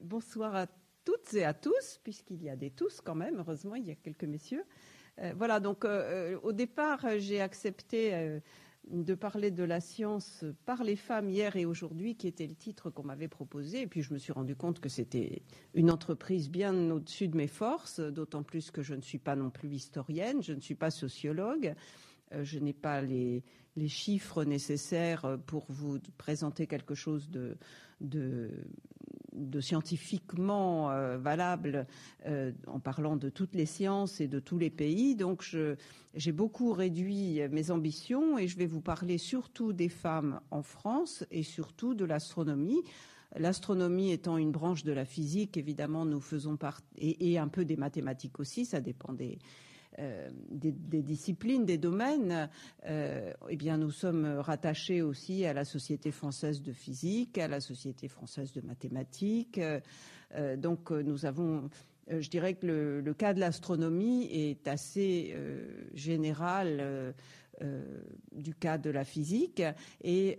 bonsoir à toutes et à tous, puisqu'il y a des tous quand même, heureusement, il y a quelques messieurs. Euh, voilà, donc euh, au départ, j'ai accepté euh, de parler de la science par les femmes hier et aujourd'hui, qui était le titre qu'on m'avait proposé. Et puis je me suis rendu compte que c'était une entreprise bien au-dessus de mes forces, d'autant plus que je ne suis pas non plus historienne, je ne suis pas sociologue. Je n'ai pas les, chiffres nécessaires pour vous présenter quelque chose de, de scientifiquement euh, valable euh, en parlant de toutes les sciences et de tous les pays. Donc j'ai beaucoup réduit mes ambitions et je vais vous parler surtout des femmes en France et surtout de l'astronomie. L'astronomie étant une branche de la physique, évidemment, nous faisons partie, et, et, un peu des mathématiques aussi, ça dépend des, euh, des, disciplines, des domaines, euh, eh bien, nous sommes rattachés aussi à la Société française de physique, à la Société française de mathématiques. Euh, donc, nous avons je dirais que le, cas de l'astronomie est assez général du cas de la physique. Et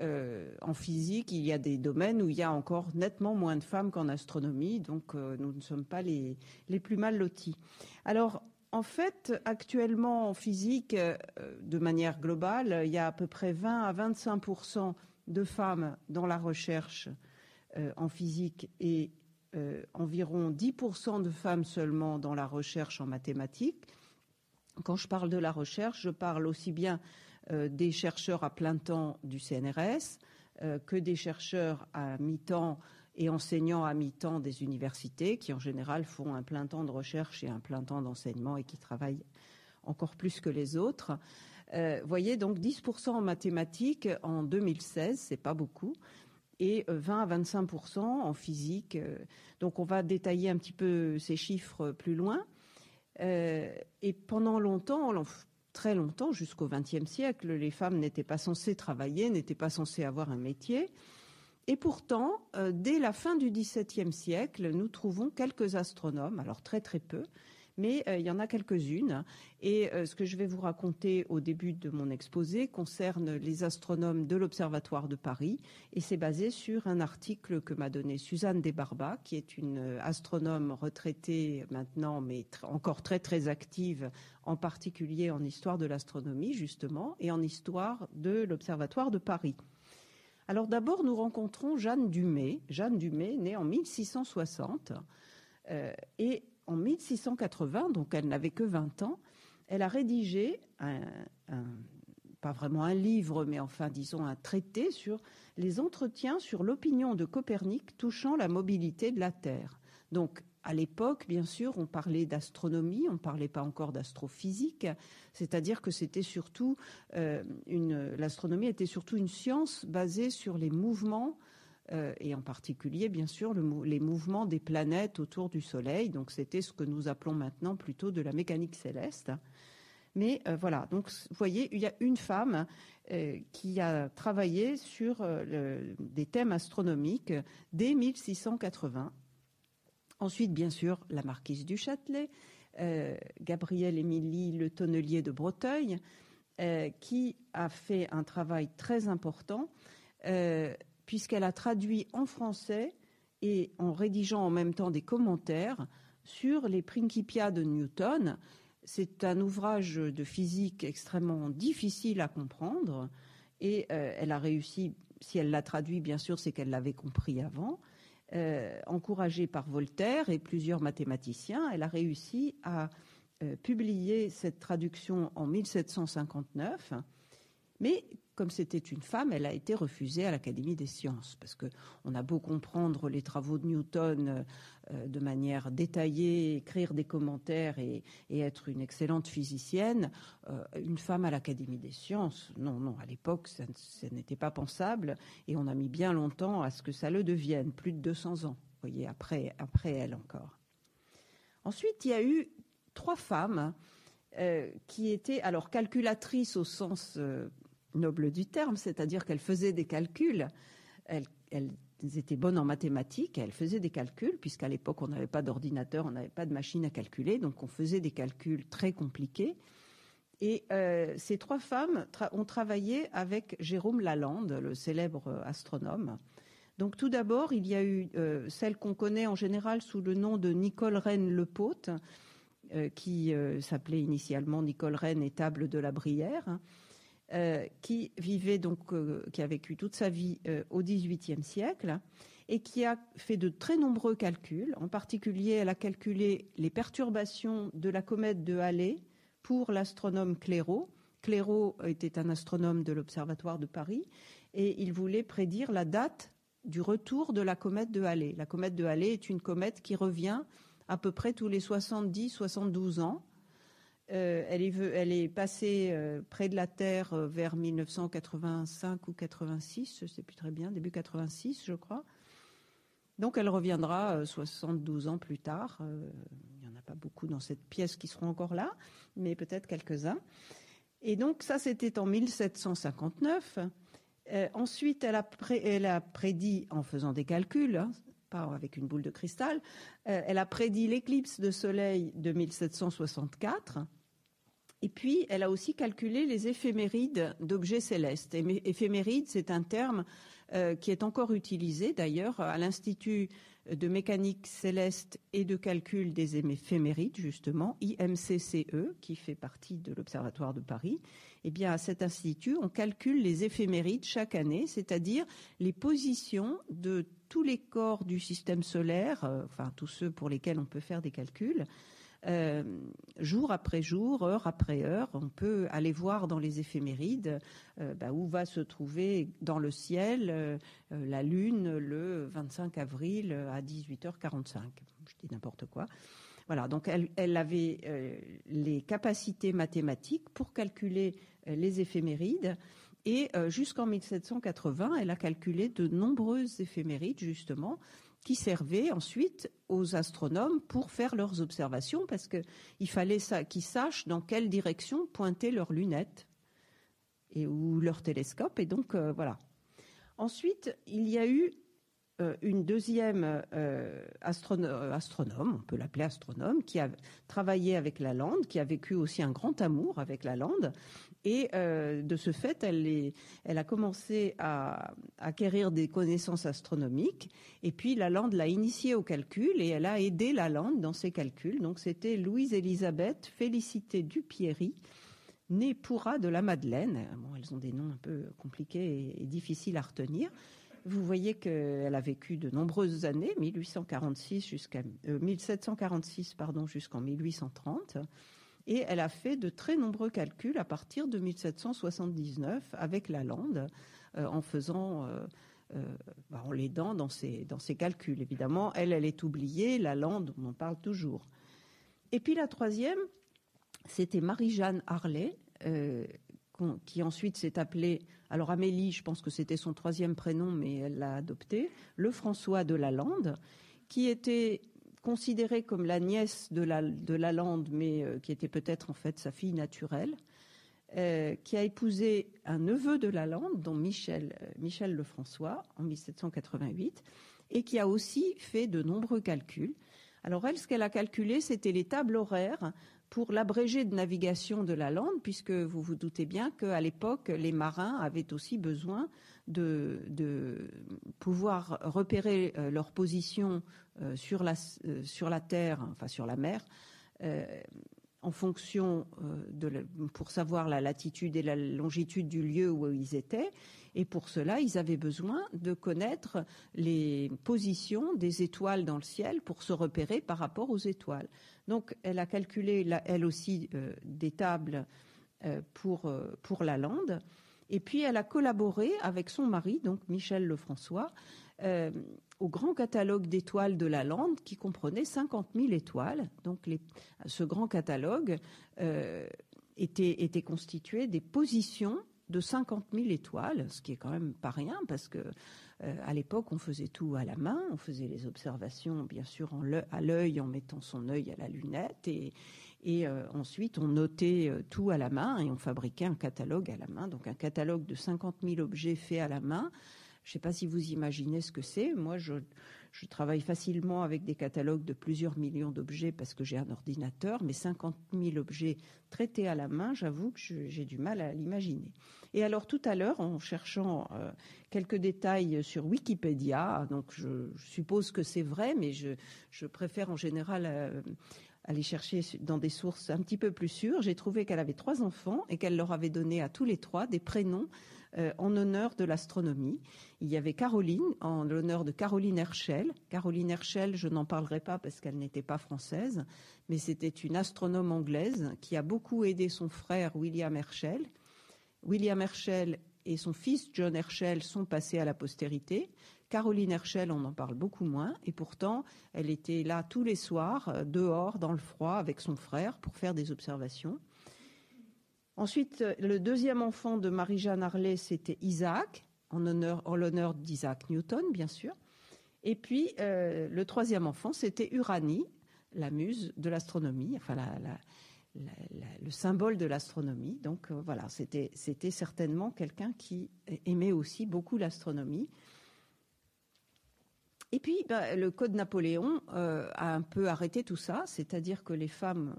en physique, il y a des domaines où il y a encore nettement moins de femmes qu'en astronomie, donc nous ne sommes pas les, les plus mal lotis. Alors, en fait, actuellement en physique, euh, de manière globale, il y a à peu près 20 à 25% de femmes dans la recherche euh, en physique et euh, environ 10% de femmes seulement dans la recherche en mathématiques. Quand je parle de la recherche, je parle aussi bien des chercheurs à plein temps du CNRS que des chercheurs à mi-temps et enseignants à mi-temps des universités qui en général font un plein temps de recherche et un plein temps d'enseignement et qui travaillent encore plus que les autres. Euh, voyez donc 10% en mathématiques en 2016, c'est pas beaucoup, et 20 euh, à 25% en physique. Euh, donc on va détailler un petit peu ces chiffres plus loin. Euh, et pendant longtemps, très longtemps, jusqu'au XXe siècle, les femmes n'étaient pas censées travailler, n'étaient pas censées avoir un métier. Et pourtant, euh, dès la fin du XVIIe siècle, nous trouvons quelques astronomes, alors très très peu, mais euh, il y en a quelques-unes. Et euh, ce que je vais vous raconter au début de mon exposé concerne les astronomes de l'Observatoire de Paris, et c'est basé sur un article que m'a donné Suzanne Desbarbas, qui est une astronome retraitée maintenant, mais encore très très active, en particulier en histoire de l'astronomie justement, et en histoire de l'Observatoire de Paris. Alors d'abord, nous rencontrons Jeanne Dumay. Jeanne Dumay, née en 1660, euh, et en 1680, donc elle n'avait que 20 ans, elle a rédigé pas vraiment un livre, mais enfin disons un traité sur les entretiens sur l'opinion de Copernic touchant la mobilité de la Terre. À l'époque, bien sûr, on parlait d'astronomie, on ne parlait pas encore d'astrophysique, c'est-à-dire que c'était surtout euh, l'astronomie était surtout une science basée sur les mouvements euh, et en particulier, bien sûr, le, les mouvements des planètes autour du Soleil. Donc, c'était ce que nous appelons maintenant plutôt de la mécanique céleste. Mais euh, voilà, donc vous voyez, il y a une femme qui a travaillé sur des thèmes astronomiques dès 1680 Ensuite, bien sûr, la marquise du Châtelet, euh, Gabrielle Émilie Le Tonnelier de Breteuil, euh, qui a fait un travail très important, euh, puisqu'elle a traduit en français et en rédigeant en même temps des commentaires sur les Principia de Newton. C'est un ouvrage de physique extrêmement difficile à comprendre et elle a réussi, si elle l'a traduit, bien sûr, c'est qu'elle l'avait compris avant. Euh, encouragée par Voltaire et plusieurs mathématiciens, elle a réussi à euh, publier cette traduction en 1759. Mais comme c'était une femme, elle a été refusée à l'Académie des sciences, parce que on a beau comprendre les travaux de Newton euh, de manière détaillée, écrire des commentaires et, être une excellente physicienne, euh, une femme à l'Académie des sciences, non, non, à l'époque, ça, n'était pas pensable, et on a mis bien longtemps à ce que ça le devienne, plus de 200 ans, vous voyez, après, après elle encore. Ensuite, il y a eu trois femmes euh, qui étaient alors calculatrices au sens euh, noble du terme, c'est-à-dire qu'elles faisaient des calculs. Elles, elles, étaient bonnes en mathématiques, elles faisaient des calculs, puisqu'à l'époque on n'avait pas d'ordinateur, on n'avait pas de machine à calculer, donc on faisait des calculs très compliqués. Et euh, ces trois femmes ont travaillé avec Jérôme Lalande, le célèbre astronome. Donc tout d'abord, il y a eu celle qu'on connaît en général sous le nom de Nicole Rennes Lepaute, qui s'appelait initialement Nicole Rennes et Table de la Brière. Hein, qui vivait donc, qui a vécu toute sa vie au XVIIIe siècle et qui a fait de très nombreux calculs. En particulier, elle a calculé les perturbations de la comète de Halley pour l'astronome Clairaut. Clairaut était un astronome de l'Observatoire de Paris et il voulait prédire la date du retour de la comète de Halley. La comète de Halley est une comète qui revient à peu près tous les 70-72 ans. Euh, elle, est, passée euh, près de la Terre euh, vers 1985 ou 86, je ne sais plus très bien, début 86, je crois. Donc elle reviendra 72 euh, ans plus tard. Il n'y en a pas beaucoup dans cette pièce qui seront encore là, mais peut-être quelques-uns. Et donc ça, c'était en 1759. Euh, ensuite, elle a, prédit, en faisant des calculs, hein, pas avec une boule de cristal, elle a prédit l'éclipse de soleil de 1764. Et puis, elle a aussi calculé les éphémérides d'objets célestes. Éphémérides, c'est un terme euh, qui est encore utilisé d'ailleurs à l'Institut de mécanique céleste et de calcul des éphémérides, justement, IMCCE, qui fait partie de l'Observatoire de Paris. Eh bien, à cet institut, on calcule les éphémérides chaque année, c'est-à-dire les positions de tous les corps du système solaire, euh, enfin tous ceux pour lesquels on peut faire des calculs, euh, jour après jour, heure après heure, on peut aller voir dans les éphémérides euh, bah, où va se trouver dans le ciel euh, la Lune le 25 avril à 18h45. Je dis n'importe quoi. Voilà, donc elle, avait les capacités mathématiques pour calculer les éphémérides. Et jusqu'en 1780, elle a calculé de nombreuses éphémérides, justement, qui servaient ensuite aux astronomes pour faire leurs observations parce qu'il fallait qu'ils sachent dans quelle direction pointer leurs lunettes et ou leur télescope. Et donc euh, voilà. Ensuite, il y a eu une deuxième euh, astronome, on peut l'appeler astronome, qui a travaillé avec la lande, qui a vécu aussi un grand amour avec la lande, et euh, de ce fait, elle, a commencé à, acquérir des connaissances astronomiques. Et puis Lalande l'a initiée au calcul et elle a aidé Lalande dans ses calculs. Donc c'était Louise-Élisabeth Félicité Dupierry, née Pourra de la Madeleine. Bon, elles ont des noms un peu compliqués et, difficiles à retenir. Vous voyez qu'elle a vécu de nombreuses années, 1846 jusqu'à 1746 euh, jusqu'en 1830 et elle a fait de très nombreux calculs à partir de 1779 avec la lande, euh, en faisant, euh, euh, bah, l'aidant dans ses, dans ses calculs. Évidemment, elle, elle est oubliée, la lande, on en parle toujours. Et puis la troisième, c'était Marie-Jeanne Harley, qui ensuite s'est appelée, alors Amélie, je pense que c'était son troisième prénom, mais elle l'a adopté, le François de la Lande, qui était considérée comme la nièce de la, de Lalande, mais euh, qui était peut-être en fait sa fille naturelle, euh, qui a épousé un neveu de Lalande, dont Michel, euh, Michel Lefrançois, en 1788, et qui a aussi fait de nombreux calculs. Alors elle, ce qu'elle a calculé, c'était les tables horaires pour l'abrégé de navigation de la Lande, puisque vous vous doutez bien qu'à l'époque, les marins avaient aussi besoin de, pouvoir repérer euh, leur position euh, sur, la, euh, sur la terre, enfin sur la mer, en fonction de pour savoir la latitude et la longitude du lieu où ils étaient. Et pour cela, ils avaient besoin de connaître les positions des étoiles dans le ciel pour se repérer par rapport aux étoiles. Donc, elle a calculé, elle aussi, des tables pour, pour la lande. Et puis, elle a collaboré avec son mari, donc Michel Lefrançois, euh, au grand catalogue d'étoiles de la Lande qui comprenait 50 000 étoiles. Donc, ce grand catalogue euh, était, était constitué des positions de 50 000 étoiles, ce qui est quand même pas rien parce que euh, à l'époque on faisait tout à la main, on faisait les observations bien sûr à l'œil en mettant son œil à la lunette et, euh, ensuite, on notait euh, tout à la main et on fabriquait un catalogue à la main. Donc un catalogue de 50 000 objets faits à la main. Je ne sais pas si vous imaginez ce que c'est. Moi, je travaille facilement avec des catalogues de plusieurs millions d'objets parce que j'ai un ordinateur, mais 50 000 objets traités à la main, j'avoue que j'ai du mal à l'imaginer. Et alors tout à l'heure, en cherchant euh, quelques détails sur Wikipédia, donc je, suppose que c'est vrai, mais je, préfère en général euh, aller chercher dans des sources un petit peu plus sûres, j'ai trouvé qu'elle avait trois enfants et qu'elle leur avait donné à tous les trois des prénoms euh, en honneur de l'astronomie. Il y avait Caroline, en l'honneur de Caroline Herschel. Caroline Herschel, je n'en parlerai pas parce qu'elle n'était pas française, mais c'était une astronome anglaise qui a beaucoup aidé son frère William Herschel. William Herschel et son fils John Herschel sont passés à la postérité. Caroline Herschel, on en parle beaucoup moins, et pourtant, elle était là tous les soirs, euh, dehors, dans le froid, avec son frère, pour faire des observations. Ensuite, le deuxième enfant de Marie-Jeanne Harley, c'était Isaac, en, l'honneur d'Isaac Newton, bien sûr. Et puis, euh, le troisième enfant, c'était Uranie, la muse de l'astronomie, enfin le symbole de l'astronomie. Donc euh, voilà, c'était certainement quelqu'un qui aimait aussi beaucoup l'astronomie. Et puis, bah, le Code Napoléon euh, a un peu arrêté tout ça, c'est-à-dire que les femmes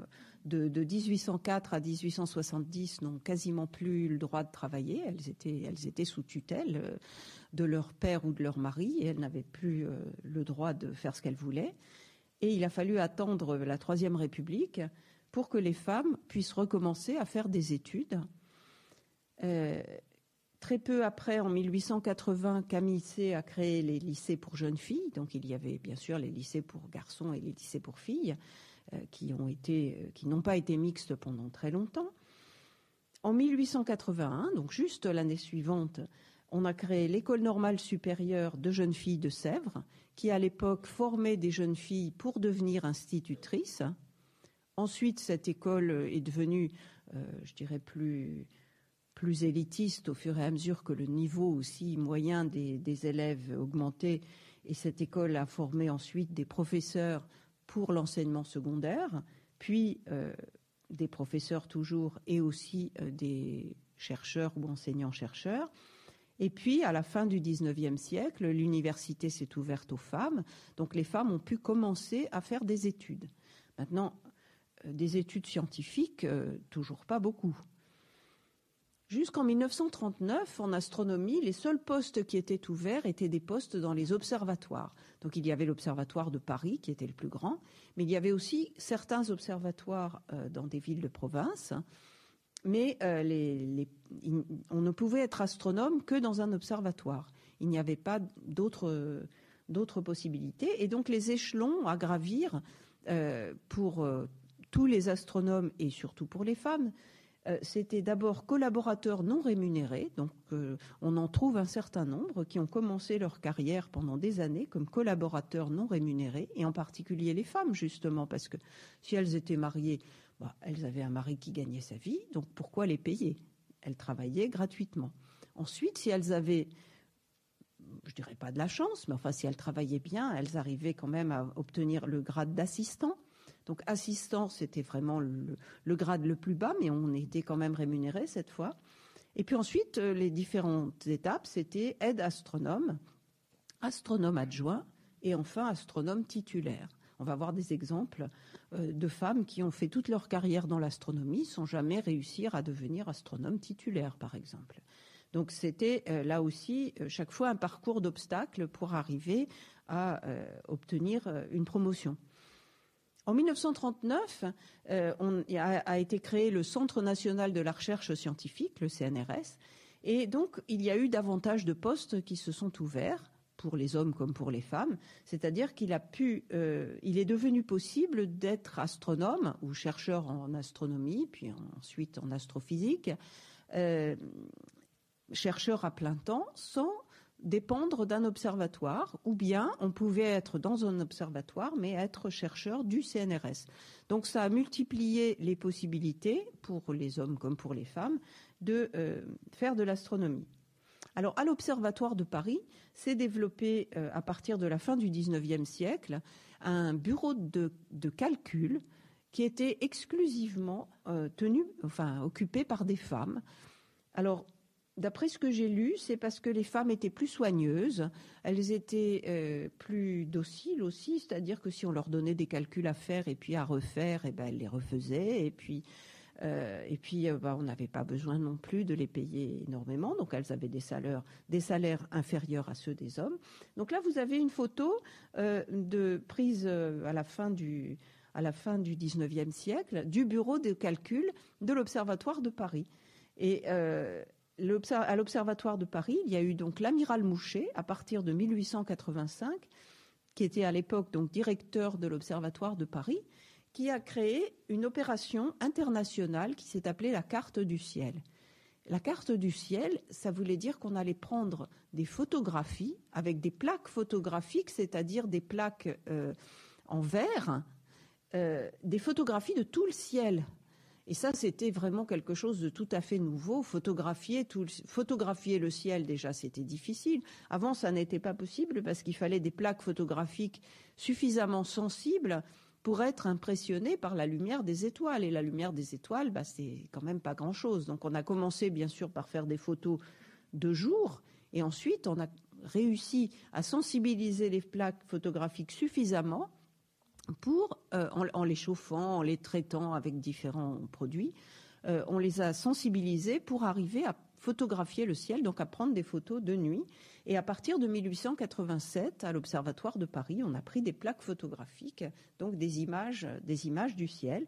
de, 1804 à 1870 n'ont quasiment plus le droit de travailler. Elles étaient, sous tutelle euh, de leur père ou de leur mari et elles n'avaient plus le droit de faire ce qu'elles voulaient. Et il a fallu attendre la Troisième République pour que les femmes puissent recommencer à faire des études. Euh, très peu après, en 1880, Camille C a créé les lycées pour jeunes filles. Donc il y avait bien sûr les lycées pour garçons et les lycées pour filles. Euh, qui euh, qui n'ont pas été mixtes pendant très longtemps. En 1881, donc juste l'année suivante, on a créé l'école normale supérieure de jeunes filles de Sèvres, qui à l'époque formait des jeunes filles pour devenir institutrices. Ensuite, cette école est devenue, euh, je dirais, plus, plus élitiste au fur et à mesure que le niveau aussi moyen des, élèves augmentait. Et cette école a formé ensuite des professeurs pour l'enseignement secondaire, puis euh, des professeurs toujours et aussi euh, des chercheurs ou enseignants-chercheurs. Et puis, à la fin du XIXe siècle, l'université s'est ouverte aux femmes, donc les femmes ont pu commencer à faire des études. Maintenant, euh, des études scientifiques, toujours pas beaucoup. Jusqu'en 1939, en astronomie, les seuls postes qui étaient ouverts étaient des postes dans les observatoires. Donc il y avait l'observatoire de Paris qui était le plus grand, mais il y avait aussi certains observatoires euh, dans des villes de province. Mais euh, on ne pouvait être astronome que dans un observatoire. Il n'y avait pas d'autres possibilités. Et donc les échelons à gravir euh, pour tous les astronomes et surtout pour les femmes, euh, c'était d'abord collaborateurs non rémunérés, donc euh, on en trouve un certain nombre qui ont commencé leur carrière pendant des années comme collaborateurs non rémunérés, et en particulier les femmes justement, parce que si elles étaient mariées, bah, elles avaient un mari qui gagnait sa vie, donc pourquoi les payer? Elles travaillaient gratuitement. Ensuite, si elles avaient je dirais pas de la chance, mais enfin si elles travaillaient bien, elles arrivaient quand même à obtenir le grade d'assistant. Donc assistant, c'était vraiment le, grade le plus bas, mais on était quand même rémunéré cette fois. Et puis ensuite, euh, les différentes étapes, c'était aide astronome, astronome adjoint et enfin astronome titulaire. On va voir des exemples euh, de femmes qui ont fait toute leur carrière dans l'astronomie sans jamais réussir à devenir astronome titulaire, par exemple. Donc c'était euh, là aussi chaque fois un parcours d'obstacles pour arriver à obtenir une promotion. En 1939, euh, a, été créé le Centre national de la recherche scientifique, le CNRS, et donc il y a eu davantage de postes qui se sont ouverts pour les hommes comme pour les femmes, c'est-à-dire qu'il a pu, euh, il est devenu possible d'être astronome ou chercheur en astronomie, puis ensuite en astrophysique, euh, chercheur à plein temps, sans dépendre d'un observatoire, ou bien on pouvait être dans un observatoire, mais être chercheur du CNRS. Donc ça a multiplié les possibilités, pour les hommes comme pour les femmes, de euh, faire de l'astronomie. Alors à l'Observatoire de Paris s'est développé euh, à partir de la fin du XIXe siècle un bureau de, calcul qui était exclusivement euh, tenu, enfin occupé par des femmes. Alors d'après ce que j'ai lu, c'est parce que les femmes étaient plus soigneuses, elles étaient euh, plus dociles aussi, c'est-à-dire que si on leur donnait des calculs à faire et puis à refaire, eh ben elles les refaisaient, et puis euh, et puis euh, bah, on n'avait pas besoin non plus de les payer énormément, donc elles avaient des salaires, des salaires inférieurs à ceux des hommes. Donc là, vous avez une photo de prise à la fin du à la fin du 19e siècle du bureau de calcul de l'Observatoire de Paris. Et à l'Observatoire de Paris, il y a eu donc l'amiral Mouchet à partir de 1885, qui était à l'époque donc directeur de l'Observatoire de Paris, qui a créé une opération internationale qui s'est appelée la carte du ciel. La carte du ciel, ça voulait dire qu'on allait prendre des photographies avec des plaques photographiques, c'est-à-dire des plaques euh, en verre, euh, des photographies de tout le ciel et ça, c'était vraiment quelque chose de tout à fait nouveau. Photographier, photographier le ciel, déjà, c'était difficile. Avant, ça n'était pas possible parce qu'il fallait des plaques photographiques suffisamment sensibles pour être impressionné par la lumière des étoiles. Et la lumière des étoiles, bah, c'est quand même pas grand-chose. Donc, on a commencé, bien sûr, par faire des photos de jour. Et ensuite, on a réussi à sensibiliser les plaques photographiques suffisamment pour, euh, en, les chauffant, en les traitant avec différents produits, euh, on les a sensibilisés pour arriver à photographier le ciel, donc à prendre des photos de nuit. Et à partir de 1887, à l'Observatoire de Paris, on a pris des plaques photographiques, donc des images, des images du ciel.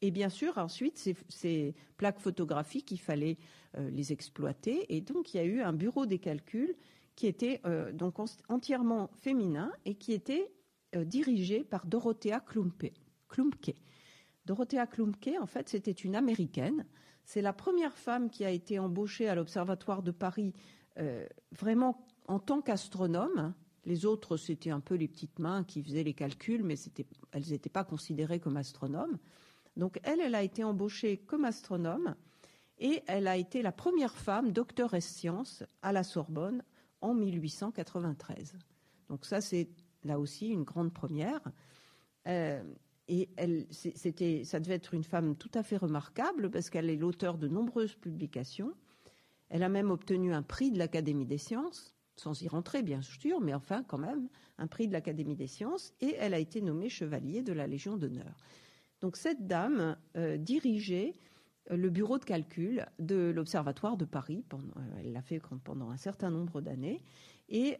Et bien sûr, ensuite, ces, plaques photographiques, il fallait euh, les exploiter. Et donc, il y a eu un bureau des calculs qui était donc entièrement féminin et qui était dirigée par Dorothea Klumke. Dorothea Klumke, en fait, c'était une américaine. C'est la première femme qui a été embauchée à l'Observatoire de Paris euh, vraiment en tant qu'astronome. Les autres, c'était un peu les petites mains qui faisaient les calculs, mais elles n'étaient pas considérées comme astronomes. Donc elle, elle a été embauchée comme astronome et elle a été la première femme docteur en sciences à la Sorbonne en 1893. Donc ça, c'est là aussi une grande première. Euh, et elle, c'était, ça devait être une femme tout à fait remarquable parce qu'elle est l'auteur de nombreuses publications. Elle a même obtenu un prix de l'Académie des sciences, sans y rentrer bien sûr, mais enfin quand même un prix de l'Académie des sciences, et elle a été nommée chevalier de la Légion d'honneur. Donc cette dame euh, dirigeait euh, le bureau de calcul de l'Observatoire de Paris. Pendant, elle l'a fait pendant un certain nombre d'années. Et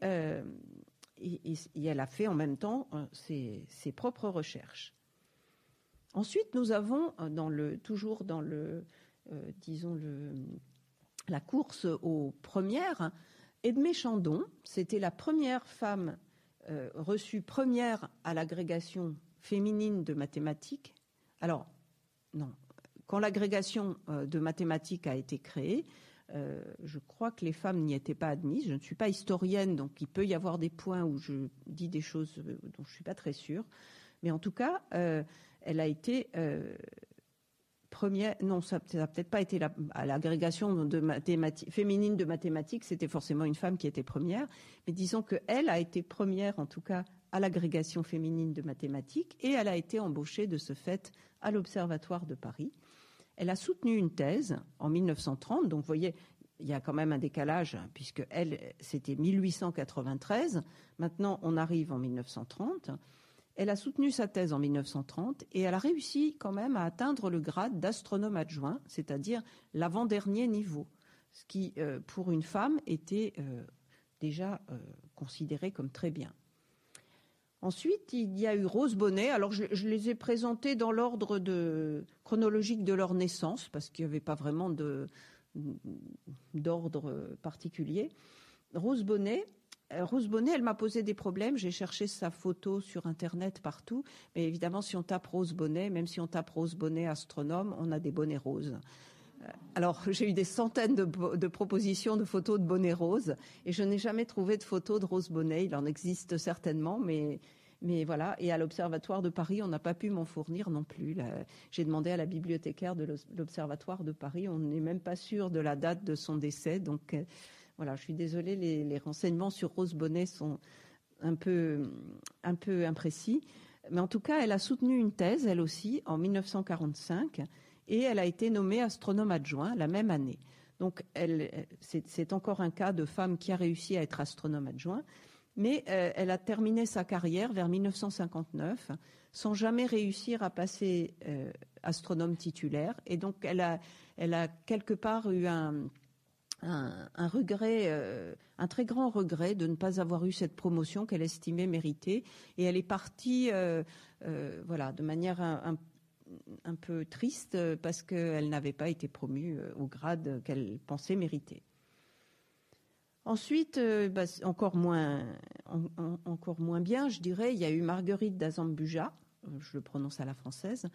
et, elle a fait en même temps euh, ses, propres recherches. Ensuite, nous avons euh, dans le, toujours dans le, euh, disons le, la course aux premières, Edmé Chandon. C'était la première femme reçue première à l'agrégation féminine de mathématiques. Alors, non, quand l'agrégation de mathématiques a été créée, euh, je crois que les femmes n'y étaient pas admises. Je ne suis pas historienne, donc il peut y avoir des points où je dis des choses euh, dont je ne suis pas très sûre. Mais en tout cas, euh, elle a été première. Non, ça n'a peut-être pas été à l'agrégation de féminine de mathématiques. C'était forcément une femme qui était première. Mais disons qu'elle a été première, en tout cas, à l'agrégation féminine de mathématiques, et elle a été embauchée de ce fait à l'Observatoire de Paris. Elle a soutenu une thèse en 1930, donc vous voyez, il y a quand même un décalage, puisque elle, c'était 1893, maintenant on arrive en 1930. Elle a soutenu sa thèse en 1930 et elle a réussi quand même à atteindre le grade d'astronome adjoint, c'est-à-dire l'avant-dernier niveau, ce qui, euh, pour une femme, était euh, déjà euh, considéré comme très bien. Ensuite, il y a eu Rose Bonnet. Alors, je, les ai présentés dans l'ordre chronologique de leur naissance, parce qu'il n'y avait pas vraiment d'ordre particulier. Rose Bonnet, euh, Rose Bonnet, elle m'a posé des problèmes. J'ai cherché sa photo sur Internet partout. Mais évidemment, si on tape Rose Bonnet, même si on tape Rose Bonnet astronome, on a des bonnets roses. Alors, j'ai eu des centaines de, propositions de photos de bonnets roses et je n'ai jamais trouvé de photo de Rose Bonnet. Il en existe certainement, mais, voilà. Et à l'Observatoire de Paris, on n'a pas pu m'en fournir non plus. J'ai demandé à la bibliothécaire de l'Observatoire de Paris. On n'est même pas sûr de la date de son décès. Donc, euh, voilà, je suis désolée, les, les renseignements sur Rose Bonnet sont un peu, un peu imprécis. Mais en tout cas, elle a soutenu une thèse, elle aussi, en 1945 et elle a été nommée astronome adjoint la même année. Donc, c'est encore un cas de femme qui a réussi à être astronome adjoint, mais elle a terminé sa carrière vers 1959 sans jamais réussir à passer astronome titulaire. Et donc, elle a, quelque part eu un, un, regret, euh, un très grand regret de ne pas avoir eu cette promotion qu'elle estimait méritée. Et elle est partie, euh, euh, voilà, de manière un, peu triste parce qu'elle n'avait pas été promue au grade qu'elle pensait mériter. Ensuite, bah, encore moins, encore moins bien, je dirais, il y a eu Marguerite d'Azambuja, je le prononce à la française,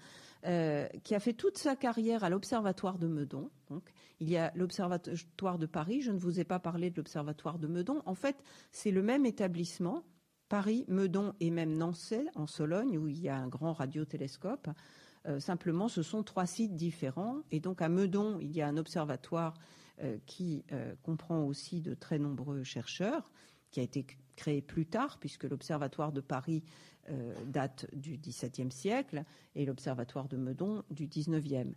euh, qui a fait toute sa carrière à l'Observatoire de Meudon. Donc, il y a l'Observatoire de Paris. Je ne vous ai pas parlé de l'Observatoire de Meudon. En fait, c'est le même établissement, Paris, Meudon et même Nancy, en Sologne, où il y a un grand radiotélescope. Euh, simplement, ce sont trois sites différents. Et donc, à Meudon, il y a un observatoire euh, qui comprend aussi de très nombreux chercheurs, qui a été créé plus tard, puisque l'Observatoire de Paris euh, date du XVIIe siècle et l'Observatoire de Meudon du XIXe.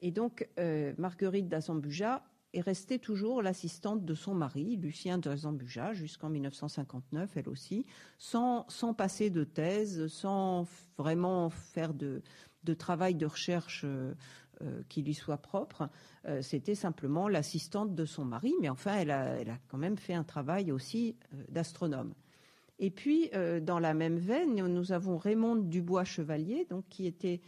Et donc, euh, Marguerite d'Azambuja est restée toujours l'assistante de son mari, Lucien d'Azambuja, jusqu'en 1959, elle aussi, sans, passer de thèse, sans vraiment faire de, de travail de recherche euh, qui lui soit propre. C'était simplement l'assistante de son mari, mais enfin, elle a, quand même fait un travail aussi d'astronome. Et puis, euh, dans la même veine, nous avons Raymonde Dubois-Chevalier, donc qui était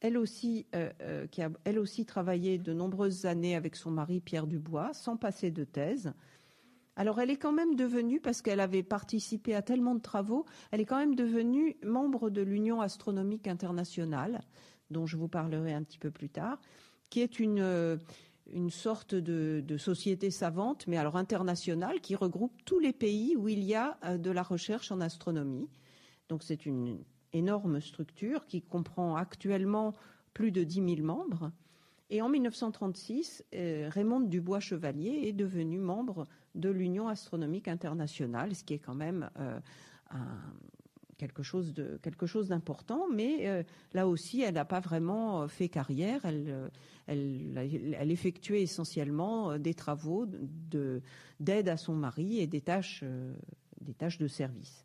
elle aussi, euh, euh, qui a elle aussi travaillé de nombreuses années avec son mari Pierre Dubois, sans passer de thèse. Alors, elle est quand même devenue, parce qu'elle avait participé à tellement de travaux, elle est quand même devenue membre de l'Union astronomique internationale, dont je vous parlerai un petit peu plus tard, qui est une une sorte de, société savante, mais alors internationale, qui regroupe tous les pays où il y a euh, de la recherche en astronomie. Donc c'est une énorme structure qui comprend actuellement plus de 10 000 membres. Et en 1936, euh, Raymond Dubois-Chevalier est devenu membre de l'Union astronomique internationale, ce qui est quand même euh, quelque chose d'important, mais euh, là aussi, elle n'a pas vraiment euh, fait carrière. Elle, elle, effectuait essentiellement des travaux de d'aide à son mari et des tâches des tâches de service.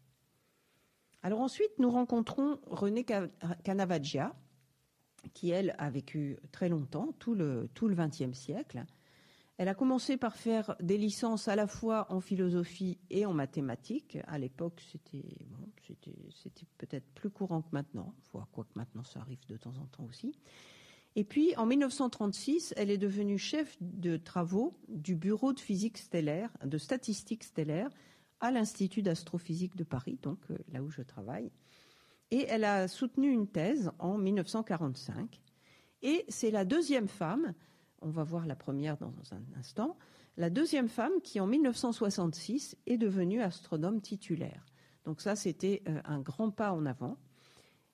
Alors ensuite, nous rencontrons René Canavaggia, qui elle a vécu très longtemps, tout le tout le XXe siècle. Elle a commencé par faire des licences à la fois en philosophie et en mathématiques. À l'époque, c'était c'était peut-être plus courant que maintenant, quoique maintenant ça arrive de temps en temps aussi. Et puis, en 1936, elle est devenue chef de travaux du bureau de physique stellaire, de statistique stellaire, à l'Institut d'astrophysique de Paris, donc euh, là où je travaille. Et elle a soutenu une thèse en 1945. Et c'est la deuxième femme on va voir la première dans un instant, la deuxième femme qui en 1966 est devenue astronome titulaire. Donc ça, c'était euh, un grand pas en avant.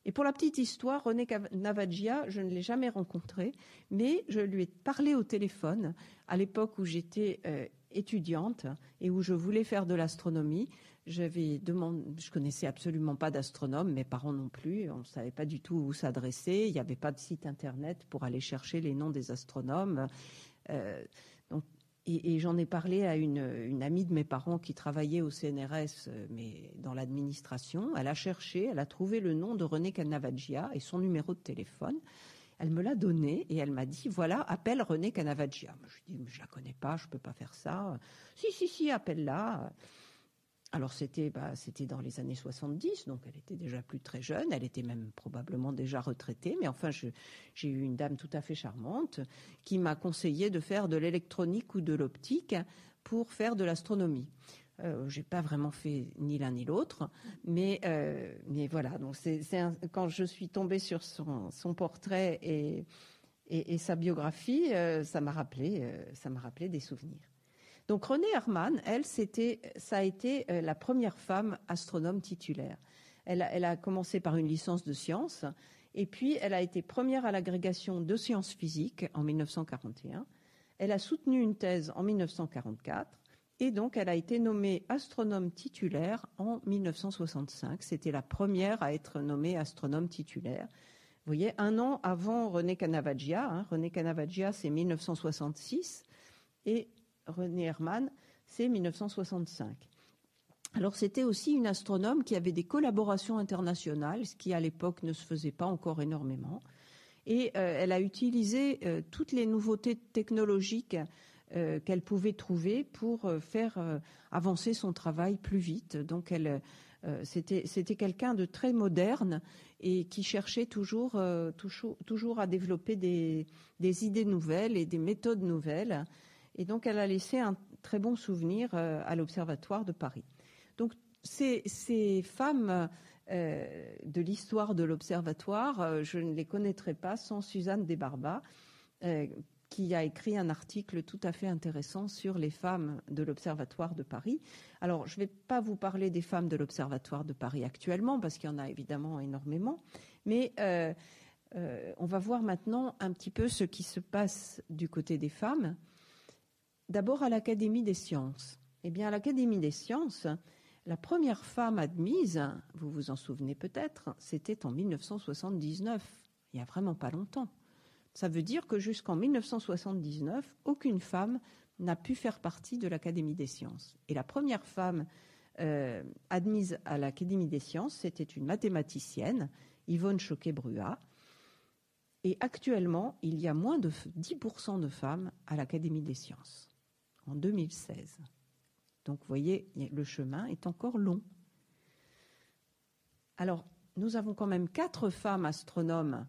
Et pour la petite histoire, René Navagia, je ne l'ai jamais rencontré, mais je lui ai parlé au téléphone à l'époque où j'étais euh, étudiante et où je voulais faire de l'astronomie. J'avais demandé, je connaissais absolument pas d'astronome, mes parents non plus, on ne savait pas du tout où s'adresser, il n'y avait pas de site internet pour aller chercher les noms des astronomes. Euh, et, j'en ai parlé à une, amie de mes parents qui travaillait au CNRS, euh, mais dans l'administration. Elle a cherché, elle a trouvé le nom de René Canavaggia et son numéro de téléphone. Elle me l'a donné et elle m'a dit voilà, appelle René Canavaggia. Je lui ai dit je la connais pas, je peux pas faire ça. Si si si, appelle-la. Alors c'était bah, c'était dans les années 70, donc elle était déjà plus très jeune, elle était même probablement déjà retraitée, mais enfin j'ai eu une dame tout à fait charmante qui m'a conseillé de faire de l'électronique ou de l'optique pour faire de l'astronomie. Euh, j'ai pas vraiment fait ni l'un ni l'autre, mais euh, mais voilà. Donc quand je suis tombée sur son, portrait et, sa biographie, euh, euh, ça m'a rappelé des souvenirs. Donc Renée Hermann, elle, ça a été euh, la première femme astronome titulaire. Elle a, elle a, commencé par une licence de sciences, et puis elle a été première à l'agrégation de sciences physiques en 1941. Elle a soutenu une thèse en 1944, et donc elle a été nommée astronome titulaire en 1965. C'était la première à être nommée astronome titulaire. Vous voyez, un an avant René Canavaggia. Hein. René Canavaggia, c'est 1966. et René Hermann, c'est 1965. Alors c'était aussi une astronome qui avait des collaborations internationales, ce qui à l'époque ne se faisait pas encore énormément. Et euh, elle a utilisé euh, toutes les nouveautés technologiques euh, qu'elle pouvait trouver pour faire avancer son travail plus vite. Donc elle, c'était, c'était quelqu'un de très moderne et qui cherchait toujours, toujours, toujours à développer des, des, idées nouvelles et des méthodes nouvelles. Et donc elle a laissé un très bon souvenir à l'Observatoire de Paris. Donc ces, femmes euh, de l'histoire de l'Observatoire, euh, je ne les connaîtrais pas sans Suzanne Desbarbas, euh, qui a écrit un article tout à fait intéressant sur les femmes de l'Observatoire de Paris. Alors, je ne vais pas vous parler des femmes de l'Observatoire de Paris actuellement, parce qu'il y en a évidemment énormément, mais on va voir maintenant un petit peu ce qui se passe du côté des femmes. D'abord à l'Académie des sciences. Eh bien, à l'Académie des sciences, la première femme admise, vous vous en souvenez peut-être, c'était en 1979, il n'y a vraiment pas longtemps. Ça veut dire que jusqu'en 1979, aucune femme n'a pu faire partie de l'Académie des sciences. Et la première femme euh, admise à l'Académie des sciences, c'était une mathématicienne, Yvonne Choquet-Bruat. Et actuellement, il y a moins de 10% de femmes à l'Académie des sciences, en 2016. Donc, vous voyez, le chemin est encore long. Alors, nous avons quand même quatre femmes astronomes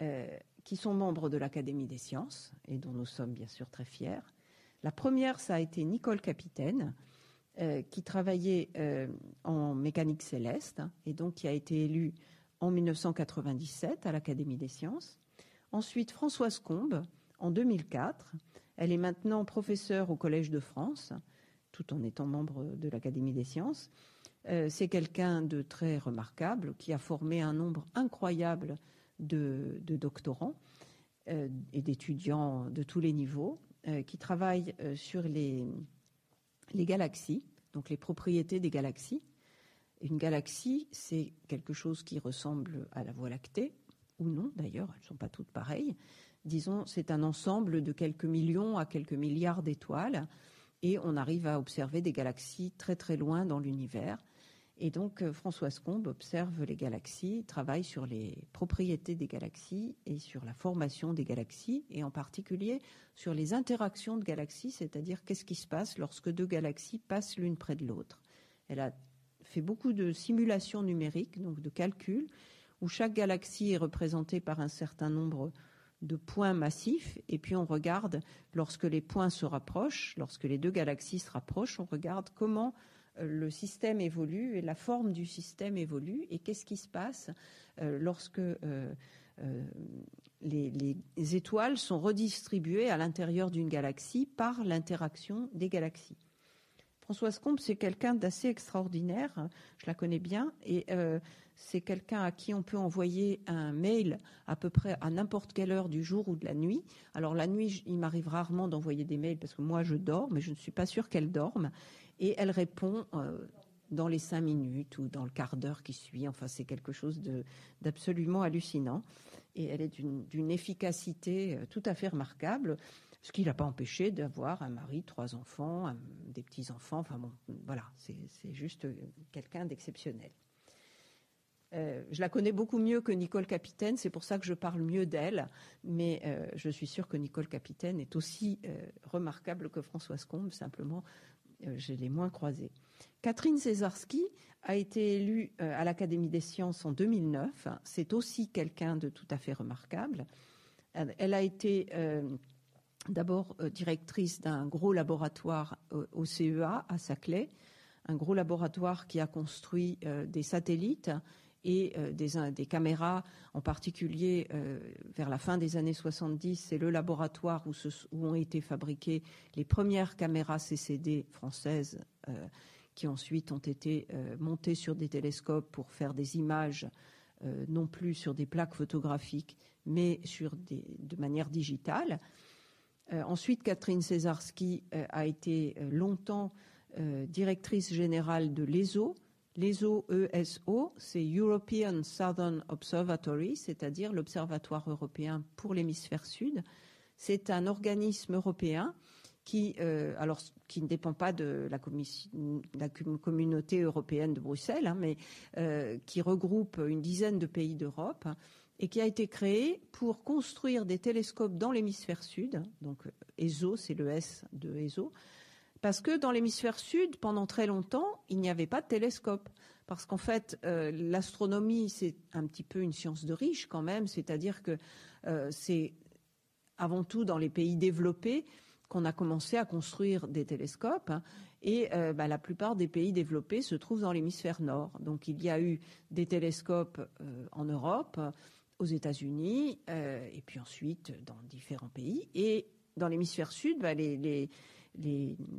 euh, qui sont membres de l'Académie des sciences et dont nous sommes bien sûr très fiers. La première, ça a été Nicole Capitaine, euh, qui travaillait euh, en mécanique céleste et donc qui a été élue en 1997 à l'Académie des sciences. Ensuite, Françoise Combe, en 2004. Elle est maintenant professeure au Collège de France tout en étant membre de l'Académie des sciences. Euh, c'est quelqu'un de très remarquable qui a formé un nombre incroyable de, doctorants euh, et d'étudiants de tous les niveaux euh, qui travaillent sur les, les galaxies, donc les propriétés des galaxies. Une galaxie, c'est quelque chose qui ressemble à la Voie lactée, ou non d'ailleurs, elles ne sont pas toutes pareilles. Disons, c'est un ensemble de quelques millions à quelques milliards d'étoiles et on arrive à observer des galaxies très très loin dans l'univers. Et donc euh, Françoise Combe observe les galaxies, travaille sur les propriétés des galaxies et sur la formation des galaxies, et en particulier sur les interactions de galaxies, c'est-à-dire qu'est-ce qui se passe lorsque deux galaxies passent l'une près de l'autre. Elle a fait beaucoup de simulations numériques, donc de calculs, où chaque galaxie est représentée par un certain nombre de points massifs, et puis on regarde, lorsque les points se rapprochent, lorsque les deux galaxies se rapprochent, on regarde comment euh, le système évolue et la forme du système évolue, et qu'est-ce qui se passe euh, lorsque euh, les, étoiles sont redistribuées à l'intérieur d'une galaxie par l'interaction des galaxies. Françoise Combe, c'est quelqu'un d'assez extraordinaire, je la connais bien, et c'est quelqu'un à qui on peut envoyer un mail à peu près à n'importe quelle heure du jour ou de la nuit. Alors la nuit, il m'arrive rarement d'envoyer des mails parce que moi je dors, mais je ne suis pas sûre qu'elle dorme. Et elle répond euh, dans les cinq minutes ou dans le quart d'heure qui suit. Enfin, c'est quelque chose d'absolument hallucinant. Et elle est d'une efficacité euh, tout à fait remarquable ce qui l'a pas empêché d'avoir un mari, trois enfants, des petits-enfants. Enfin bon, voilà, c'est juste quelqu'un d'exceptionnel. Euh, je la connais beaucoup mieux que Nicole Capitaine, c'est pour ça que je parle mieux d'elle, mais euh, je suis sûre que Nicole Capitaine est aussi euh, remarquable que Françoise Combe, simplement je l'ai moins croisée. Catherine Césarski a été élue à l'Académie des sciences en 2009, c'est aussi quelqu'un de tout à fait remarquable. Elle a été d'abord directrice d'un gros laboratoire au CEA à Saclay, un gros laboratoire qui a construit des satellites et euh, des, caméras, en particulier euh, vers la fin des années 70, c'est le laboratoire où, ont été fabriquées les premières caméras CCD françaises euh, qui ensuite ont été montées sur des télescopes pour faire des images non plus sur des plaques photographiques, mais sur de manière digitale. ensuite, Catherine Césarski a été longtemps directrice générale de l'ESO, L'ESO, ESO, c'est European Southern Observatory, c'est-à-dire l'Observatoire européen pour l'hémisphère sud. C'est un organisme européen qui, alors, qui ne dépend pas de la, communauté européenne de Bruxelles, hein, mais qui regroupe une dizaine de pays d'Europe et qui a été créé pour construire des télescopes dans l'hémisphère sud. Donc ESO, c'est le S de ESO. Parce que dans l'hémisphère sud, pendant très longtemps, il n'y avait pas de télescope. Parce qu'en fait, euh, l'astronomie, c'est un petit peu une science de riche quand même. C'est-à-dire que euh, c'est avant tout dans les pays développés qu'on a commencé à construire des télescopes. Hein. et euh, bah, la plupart des pays développés se trouvent dans l'hémisphère nord. Donc il y a eu des télescopes en Europe, aux États-Unis, et puis ensuite dans différents pays. Et dans l'hémisphère sud, bah, les les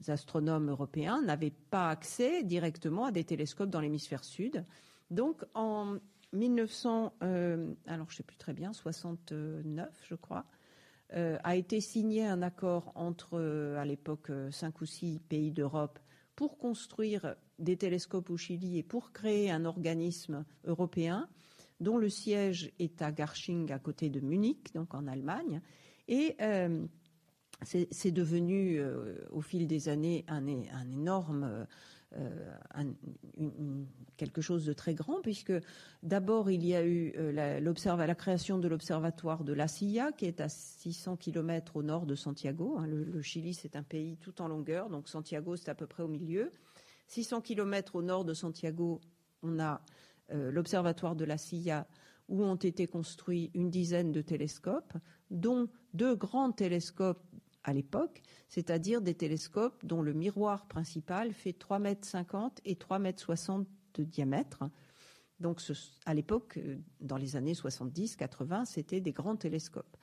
astronomes européens n'avaient pas accès directement à des télescopes dans l'hémisphère sud. Donc en 1900, euh, alors je sais plus très bien, 69, je crois, euh, a été signé un accord entre, euh, à l'époque, cinq ou six pays d'Europe pour construire des télescopes au Chili et pour créer un organisme européen dont le siège est à Garching, à côté de Munich, donc en Allemagne. Et c'est devenu euh, au fil des années un, énorme euh, quelque chose de très grand puisque d'abord il y a eu euh, la, création de l'observatoire de la Silla qui est à 600 km au nord de Santiago. Hein. le, Chili c'est un pays tout en longueur donc Santiago c'est à peu près au milieu. 600 km au nord de Santiago on a l'observatoire de la Silla où ont été construits une dizaine de télescopes, dont deux grands télescopes à l'époque, c'est-à-dire des télescopes dont le miroir principal fait 3,50 mètres et 3,60 mètres de diamètre. Donc, à l'époque, euh, dans les années 70-80, c'était des grands télescopes.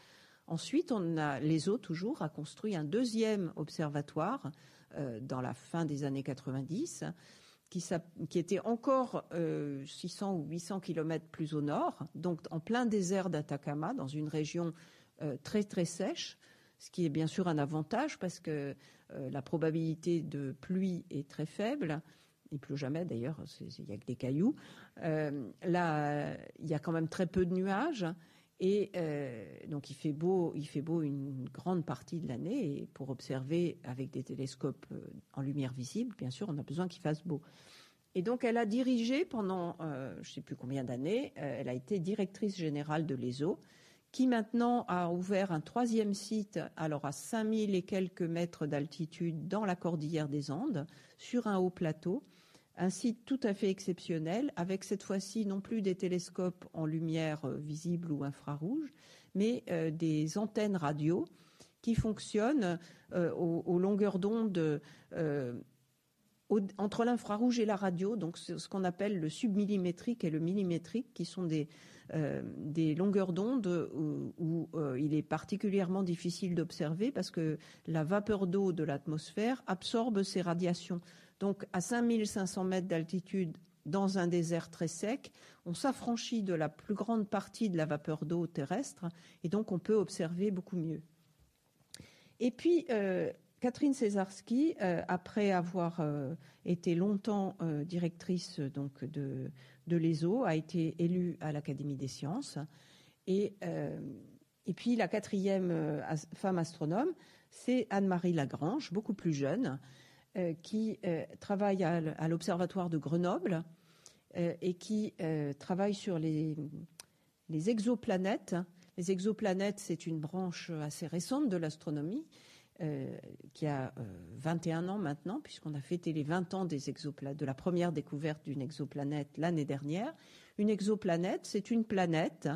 Ensuite, on a, l'ESO toujours a construit un deuxième observatoire euh, dans la fin des années 90 qui, qui était encore 600 euh, ou 800 kilomètres plus au nord, donc en plein désert d'Atacama, dans une région très très sèche, ce qui est bien sûr un avantage parce que euh, la probabilité de pluie est très faible. Il pleut jamais d'ailleurs, il n'y a que des cailloux. Euh, là, il y a quand même très peu de nuages. Et euh, donc il fait beau, il fait beau une grande partie de l'année. Et pour observer avec des télescopes en lumière visible, bien sûr, on a besoin qu'il fasse beau. Et donc elle a dirigé pendant, je ne sais plus combien d'années, elle a été directrice générale de l'ESO, qui maintenant a ouvert un troisième site, alors à 5000 et quelques mètres d'altitude dans la cordillère des Andes, sur un haut plateau. Un site tout à fait exceptionnel, avec cette fois-ci non plus des télescopes en lumière euh, visible ou infrarouge, mais euh, des antennes radio qui fonctionnent euh, aux, longueurs d'onde entre l'infrarouge et la radio, donc ce qu'on appelle le submillimétrique et le millimétrique, qui sont des, euh, des longueurs d'onde où, euh, il est particulièrement difficile d'observer parce que la vapeur d'eau de l'atmosphère absorbe ces radiations. Donc à 5500 mètres d'altitude, dans un désert très sec, on s'affranchit de la plus grande partie de la vapeur d'eau terrestre et donc on peut observer beaucoup mieux. Et puis, euh, Catherine Césarski, après avoir été longtemps directrice donc de, de l'ESO a été élue à l'Académie des sciences. Et, euh, et puis la quatrième euh, femme astronome, c'est Anne-Marie Lagrange, beaucoup plus jeune, euh, qui travaille à l'Observatoire de Grenoble et qui travaille sur les, les exoplanètes. Les exoplanètes, c'est une branche assez récente de l'astronomie. Qui a 21 ans maintenant, puisqu'on a fêté les 20 ans de la première découverte d'une exoplanète l'année dernière. Une exoplanète, c'est une planète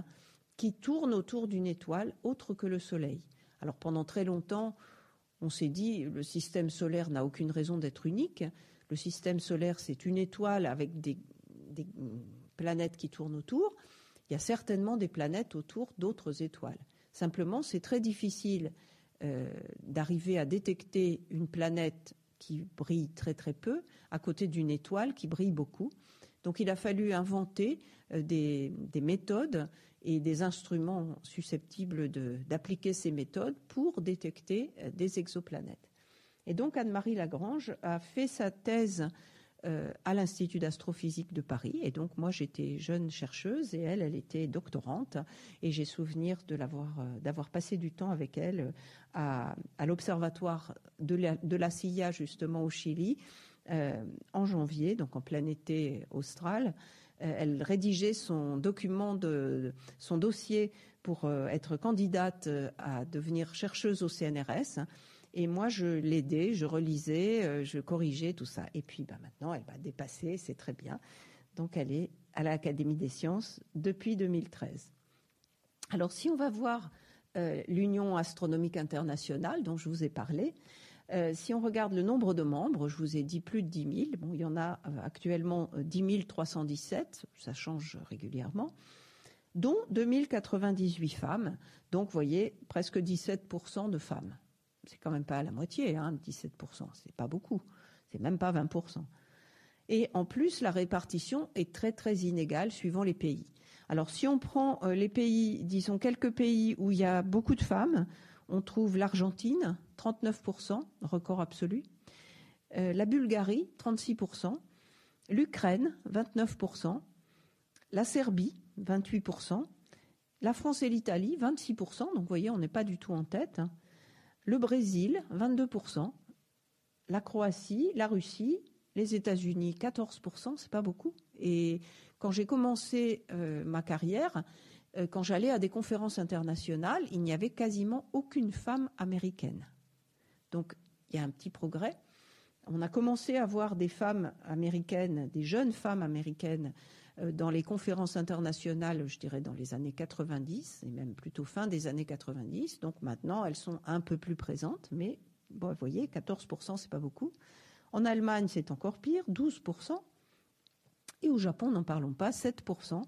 qui tourne autour d'une étoile autre que le Soleil. Alors pendant très longtemps, on s'est dit le système solaire n'a aucune raison d'être unique. Le système solaire, c'est une étoile avec des, planètes qui tournent autour. Il y a certainement des planètes autour d'autres étoiles. Simplement, c'est très difficile euh, d'arriver à détecter une planète qui brille très très peu à côté d'une étoile qui brille beaucoup. Donc il a fallu inventer euh, des, méthodes et des instruments susceptibles d'appliquer ces méthodes pour détecter euh, des exoplanètes. Et donc Anne-Marie Lagrange a fait sa thèse à l'Institut d'astrophysique de Paris. Et donc, moi, j'étais jeune chercheuse et elle, elle était doctorante. Et j'ai souvenir de l'avoir, d'avoir passé du temps avec elle à, l'observatoire de la, de la CIA, justement, au Chili, en janvier, donc en plein été austral. elle rédigeait son document de son dossier pour être candidate à devenir chercheuse au CNRS. Et moi, je l'aidais, je relisais, euh, je corrigeais tout ça. Et puis bah, maintenant, elle va dépasser, c'est très bien. Donc elle est à l'Académie des sciences depuis 2013. Alors si on va voir euh, l'Union astronomique internationale dont je vous ai parlé, euh, si on regarde le nombre de membres, je vous ai dit plus de 10 000. Bon, il y en a actuellement 10 317, ça change régulièrement, dont 2098 femmes. Donc, vous voyez, presque 17% de femmes c'est quand même pas la moitié, hein, 17%, c'est pas beaucoup, c'est même pas 20%. Et en plus, la répartition est très très inégale suivant les pays. Alors si on prend euh, les pays, disons quelques pays où il y a beaucoup de femmes, on trouve l'Argentine, 39%, record absolu, euh, la Bulgarie, 36%, l'Ukraine, 29%, la Serbie, 28%, la France et l'Italie, 26%, donc vous voyez, on n'est pas du tout en tête. Hein le Brésil, 22%, la Croatie, la Russie, les États-Unis, 14%, c'est pas beaucoup. Et quand j'ai commencé euh, ma carrière, euh, quand j'allais à des conférences internationales, il n'y avait quasiment aucune femme américaine. Donc il y a un petit progrès. On a commencé à voir des femmes américaines, des jeunes femmes américaines dans les conférences internationales, je dirais dans les années 90 et même plutôt fin des années 90. Donc maintenant, elles sont un peu plus présentes, mais bon, vous voyez, 14%, c'est pas beaucoup. En Allemagne, c'est encore pire, 12%. Et au Japon, n'en parlons pas, 7%.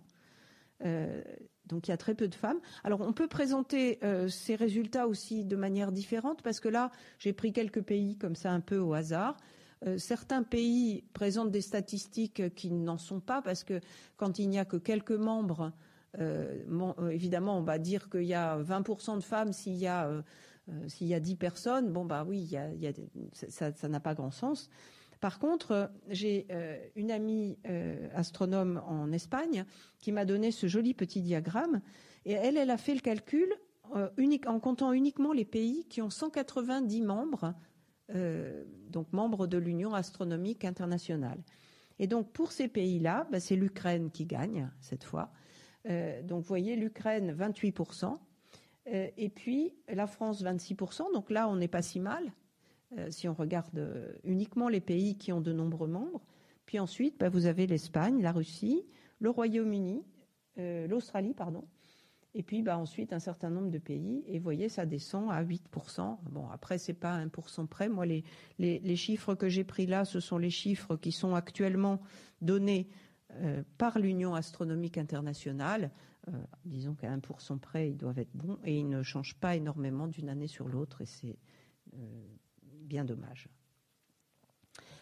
Euh, donc il y a très peu de femmes. Alors on peut présenter euh, ces résultats aussi de manière différente parce que là j'ai pris quelques pays comme ça un peu au hasard. Euh, certains pays présentent des statistiques qui n'en sont pas parce que quand il n'y a que quelques membres, euh, euh, évidemment, on va dire qu'il y a 20% de femmes s'il y a s'il y a 10 personnes. Bon bah oui, ça n'a pas grand sens. Par contre, j'ai une amie astronome en Espagne qui m'a donné ce joli petit diagramme et elle, elle a fait le calcul en comptant uniquement les pays qui ont 190 membres euh, donc membres de l'Union astronomique internationale. Et donc pour ces pays-là, bah, c'est l'Ukraine qui gagne cette fois. Euh, donc vous voyez l'Ukraine 28%, euh, et puis la France 26%. Donc là on n'est pas si mal si on regarde uniquement les pays qui ont de nombreux membres. Puis ensuite bah, vous avez l'Espagne, la Russie, le Royaume-Uni, l'Australie pardon, et puis bah, ensuite un certain nombre de pays. Et vous voyez, ça descend à 8%. Bon, après, c'est pas 1% près. Moi, les, les, chiffres que j'ai pris là, ce sont les chiffres qui sont actuellement donnés euh, par l'Union astronomique internationale. Euh, disons qu'à 1% près, ils doivent être bons et ils ne changent pas énormément d'une année sur l'autre et c'est euh, bien dommage.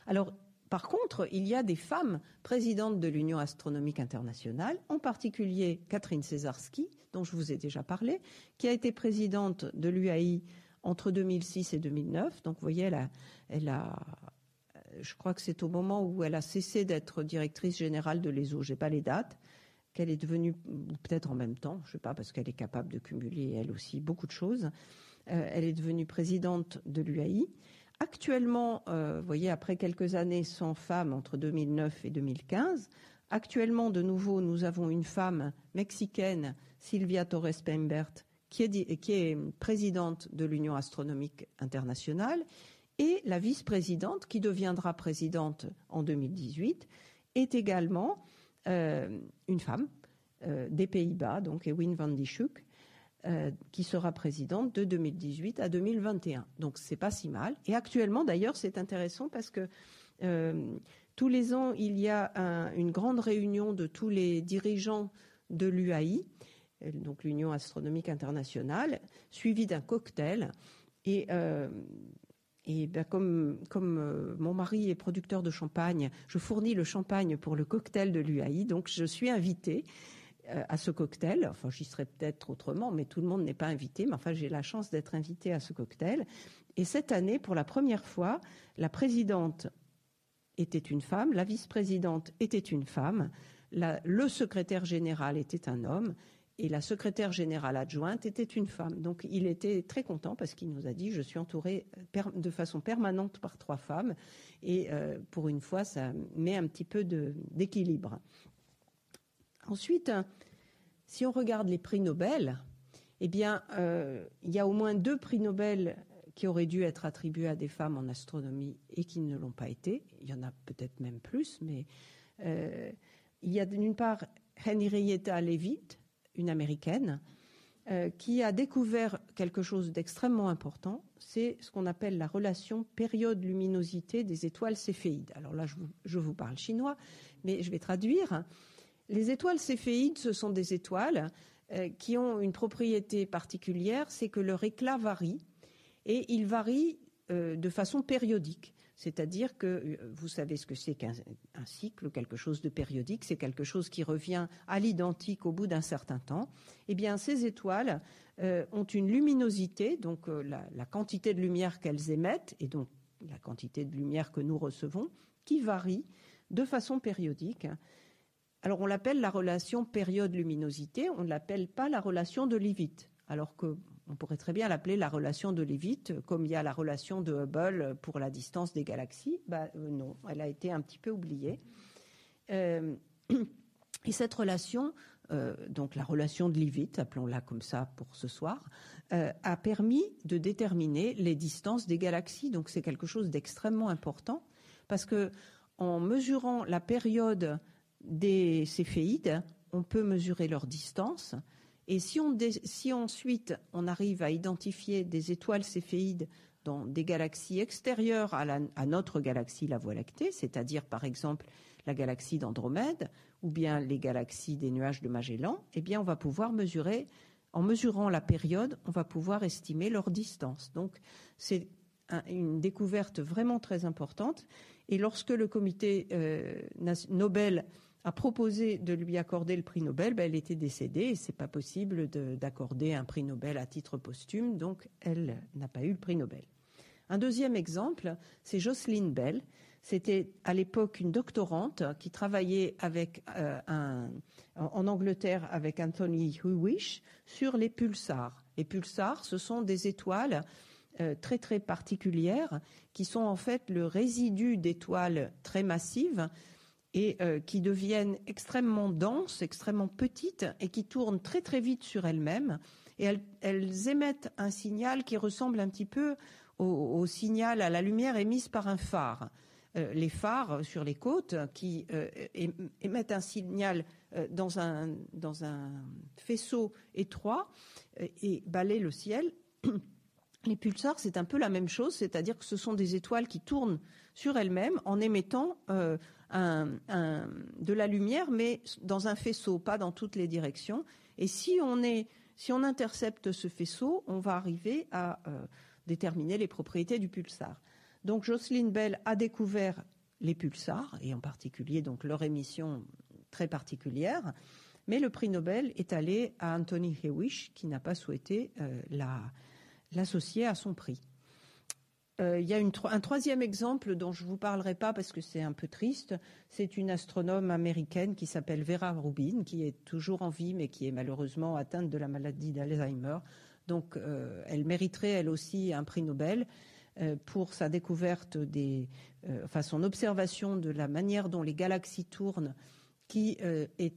Alors, par contre, il y a des femmes présidentes de l'Union astronomique internationale, en particulier Catherine Césarski, dont je vous ai déjà parlé, qui a été présidente de l'UAI entre 2006 et 2009. Donc, vous voyez, elle a, je crois que c'est au moment où elle a cessé d'être directrice générale de l'ESO, je n'ai pas les dates, qu'elle est devenue, peut-être en même temps, je ne sais pas, parce qu'elle est capable de cumuler elle aussi beaucoup de choses. Euh, elle est devenue présidente de l'UAI. Actuellement, euh, voyez, après quelques années sans femme entre 2009 et 2015, actuellement, de nouveau, nous avons une femme mexicaine Sylvia Torres Pembert, qui est, présidente de l'Union astronomique internationale, et la vice-présidente, qui deviendra présidente en 2018, est également euh, une femme euh, des Pays-Bas, donc Ewin van Dijk, euh, qui sera présidente de 2018 à 2021. Donc c'est pas si mal. Et actuellement, d'ailleurs, c'est intéressant parce que tous les ans, il y a une grande réunion de tous les dirigeants de l'UAI euh, donc l'Union astronomique internationale, suivi d'un cocktail. Et, euh, ben, comme, euh, mon mari est producteur de champagne, je fournis le champagne pour le cocktail de l'UAI, donc je suis invitée à ce cocktail. Enfin, j'y serais peut-être autrement, mais tout le monde n'est pas invité. Mais enfin, j'ai la chance d'être invitée à ce cocktail. Et cette année, pour la première fois, la présidente était une femme, la vice-présidente était une femme, le secrétaire général était un homme et la secrétaire générale adjointe était une femme. Donc il était très content parce qu'il nous a dit je suis entouré de façon permanente par trois femmes et euh, pour une fois ça met un petit peu d'équilibre. Ensuite, si on regarde les prix Nobel, eh bien euh, il y a au moins deux prix Nobel qui auraient dû être attribués à des femmes en astronomie et qui ne l'ont pas été. Il y en a peut-être même plus, mais euh, il y a d'une part Henrietta Leavitt, une américaine, euh, qui a découvert quelque chose d'extrêmement important, c'est ce qu'on appelle la relation période-luminosité des étoiles céphéides. Alors là, je vous, parle chinois, mais je vais traduire. Les étoiles céphéides, ce sont des étoiles euh, qui ont une propriété particulière, c'est que leur éclat varie et il varie euh, de façon périodique. C'est-à-dire que euh, vous savez ce que c'est qu'un cycle, quelque chose de périodique, c'est quelque chose qui revient à l'identique au bout d'un certain temps. Eh bien, ces étoiles ont une luminosité, donc la, quantité de lumière qu'elles émettent, et donc la quantité de lumière que nous recevons, qui varie de façon périodique. Alors, on l'appelle la relation période-luminosité, on ne l'appelle pas la relation de Leavitt, alors que on pourrait très bien l'appeler la relation de Leavitt, comme il y a la relation de Hubble pour la distance des galaxies. Bah, euh, non, elle a été un petit peu oubliée. Euh, et cette relation, euh, donc la relation de Leavitt, appelons-la comme ça pour ce soir, a permis de déterminer les distances des galaxies. Donc c'est quelque chose d'extrêmement important parce que en mesurant la période des céphéides, on peut mesurer leur distance et si, ensuite on arrive à identifier des étoiles céphéides dans des galaxies extérieures à, notre galaxie, la Voie lactée, c'est-à-dire par exemple la galaxie d'Andromède ou bien les galaxies des nuages de Magellan, eh bien on va pouvoir mesurer, en mesurant la période, on va pouvoir estimer leur distance. Donc c'est une découverte vraiment très importante. Et lorsque le comité euh, Nobel a proposé de lui accorder le prix Nobel, ben, elle était décédée et c'est pas possible d'accorder un prix Nobel à titre posthume, donc elle n'a pas eu le prix Nobel. Un deuxième exemple, c'est Jocelyn Bell. C'était à l'époque une doctorante qui travaillait avec euh, un, en Angleterre avec Anthony Hewish sur les pulsars. Les pulsars, ce sont des étoiles euh, très très particulières qui sont en fait le résidu d'étoiles très massives et euh, qui deviennent extrêmement denses, extrêmement petites et qui tournent très très vite sur elles-mêmes. Et elles, émettent un signal qui ressemble un petit peu au, signal à la lumière émise par un phare. Euh, les phares sur les côtes qui euh, émettent un signal dans un, dans un faisceau étroit et balayent le ciel. Les pulsars, c'est un peu la même chose, c'est-à-dire que ce sont des étoiles qui tournent sur elles-mêmes en émettant de la lumière, mais dans un faisceau, pas dans toutes les directions. Et si on, intercepte ce faisceau, on va arriver à euh, déterminer les propriétés du pulsar. Donc Jocelyn Bell a découvert les pulsars, et en particulier donc leur émission très particulière, mais le prix Nobel est allé à Anthony Hewish, qui n'a pas souhaité euh, l'associer à son prix. Euh, il y a un troisième exemple dont je ne vous parlerai pas parce que c'est un peu triste. C'est une astronome américaine qui s'appelle Vera Rubin, qui est toujours en vie, mais qui est malheureusement atteinte de la maladie d'Alzheimer. Donc, euh, elle mériterait elle aussi un prix Nobel euh, pour sa découverte des, enfin son observation de la manière dont les galaxies tournent, qui est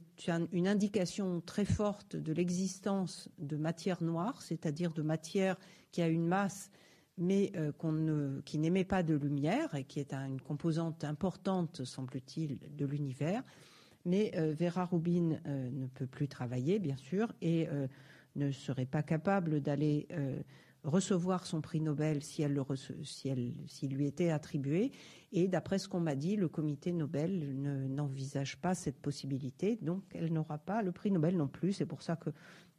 une indication très forte de l'existence de matière noire, c'est-à-dire de matière qui a une masse mais euh, qui n'émet pas de lumière et qui est une composante importante, semble-t-il, de l'univers. Mais euh, Vera Rubin euh, ne peut plus travailler, bien sûr, et ne serait pas capable d'aller recevoir son prix Nobel si elle, s'il lui était attribué. Et d'après ce qu'on m'a dit, le comité Nobel n'envisage pas cette possibilité, donc elle n'aura pas le prix Nobel non plus. C'est pour ça que,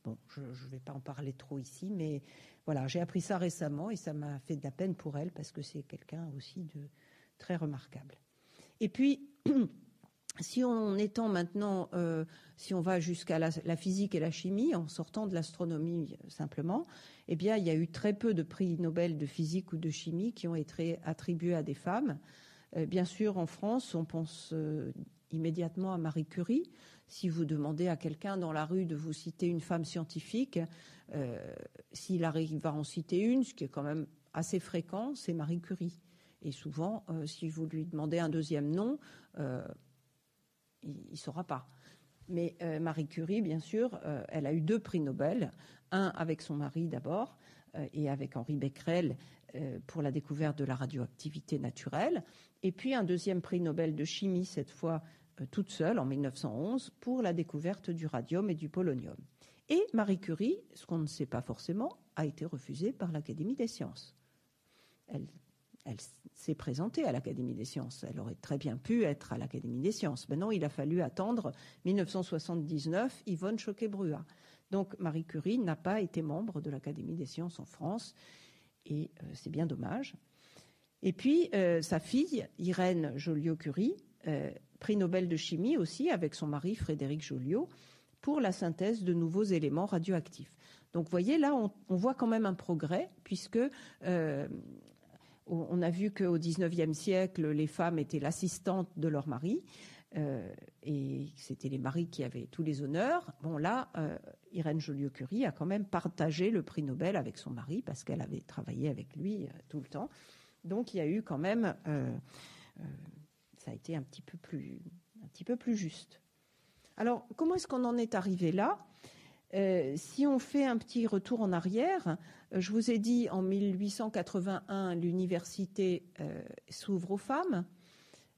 bon, je ne vais pas en parler trop ici, mais voilà, j'ai appris ça récemment et ça m'a fait de la peine pour elle parce que c'est quelqu'un aussi de très remarquable. Et puis, si on étend maintenant, euh, si on va jusqu'à la, physique et la chimie, en sortant de l'astronomie simplement, eh bien, il y a eu très peu de prix Nobel de physique ou de chimie qui ont été attribués à des femmes. bien sûr, en France, on pense immédiatement à Marie Curie. Si vous demandez à quelqu'un dans la rue de vous citer une femme scientifique, s'il arrive à en citer une, ce qui est quand même assez fréquent, c'est Marie Curie. Et souvent, si vous lui demandez un deuxième nom, il ne saura pas. Mais euh, Marie Curie, bien sûr, euh, elle a eu deux prix Nobel, un avec son mari d'abord euh, et avec Henri Becquerel pour la découverte de la radioactivité naturelle, et puis un deuxième prix Nobel de chimie, cette fois toute seule, en 1911, pour la découverte du radium et du polonium. Et Marie Curie, ce qu'on ne sait pas forcément, a été refusée par l'Académie des sciences. Elle elle s'est présentée à l'Académie des sciences. Elle aurait très bien pu être à l'Académie des sciences. Maintenant, il a fallu attendre 1979, Yvonne Choquet-Brua. Donc, Marie Curie n'a pas été membre de l'Académie des sciences en France, et euh, c'est bien dommage. Et puis, euh, sa fille, Irène Joliot-Curie, euh, prix Nobel de chimie aussi, avec son mari Frédéric Joliot, pour la synthèse de nouveaux éléments radioactifs. Donc, vous voyez, là, on, voit quand même un progrès, puisque on a vu qu'au XIXe siècle, les femmes étaient l'assistante de leur mari. Euh, et c'était les maris qui avaient tous les honneurs. Bon, là, euh, Irène Joliot-Curie a quand même partagé le prix Nobel avec son mari parce qu'elle avait travaillé avec lui euh, tout le temps. Donc, il y a eu quand même, ça a été un petit peu plus, un petit peu plus juste. Alors, comment est-ce qu'on en est arrivé là? Euh, si on fait un petit retour en arrière, euh, je vous ai dit en 1881, l'université euh, s'ouvre aux femmes.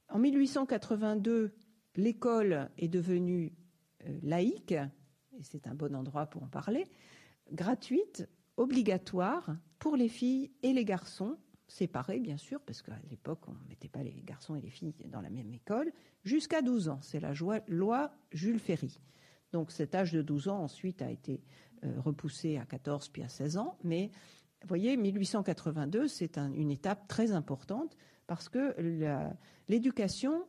En 1882, l'école est devenue laïque, et c'est un bon endroit pour en parler, gratuite, obligatoire pour les filles et les garçons, séparés bien sûr, parce qu'à l'époque on ne mettait pas les garçons et les filles dans la même école, jusqu'à 12 ans. C'est la loi Jules Ferry. Donc cet âge de 12 ans ensuite a été euh, repoussé à 14 puis à 16 ans. Mais vous voyez, 1882, c'est une étape très importante parce que l'éducation,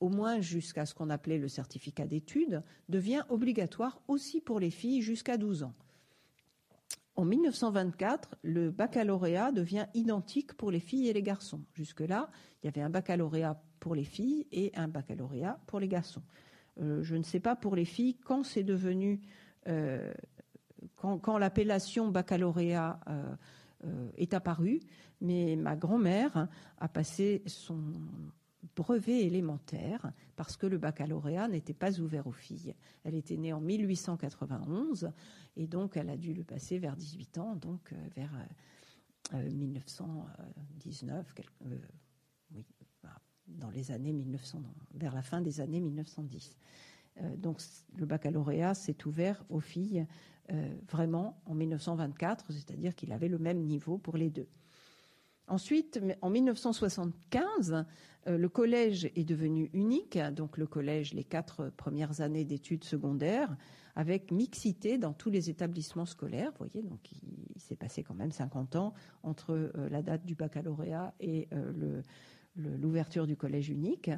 au moins jusqu'à ce qu'on appelait le certificat d'études, devient obligatoire aussi pour les filles jusqu'à 12 ans. En 1924, le baccalauréat devient identique pour les filles et les garçons. Jusque-là, il y avait un baccalauréat pour les filles et un baccalauréat pour les garçons. Euh, je ne sais pas pour les filles quand c'est devenu, euh, quand, l'appellation baccalauréat euh, est apparue, mais ma grand-mère a passé son brevet élémentaire parce que le baccalauréat n'était pas ouvert aux filles. Elle était née en 1891 et donc elle a dû le passer vers 18 ans, donc vers 1919, oui, dans les années 1900, vers la fin des années 1910. Euh, donc le baccalauréat s'est ouvert aux filles euh, vraiment en 1924, c'est-à-dire qu'il avait le même niveau pour les deux. Ensuite, en 1975, euh, le collège est devenu unique, donc le collège, les quatre premières années d'études secondaires, avec mixité dans tous les établissements scolaires. Vous voyez, donc il, s'est passé quand même 50 ans entre la date du baccalauréat et le, l'ouverture du collège unique.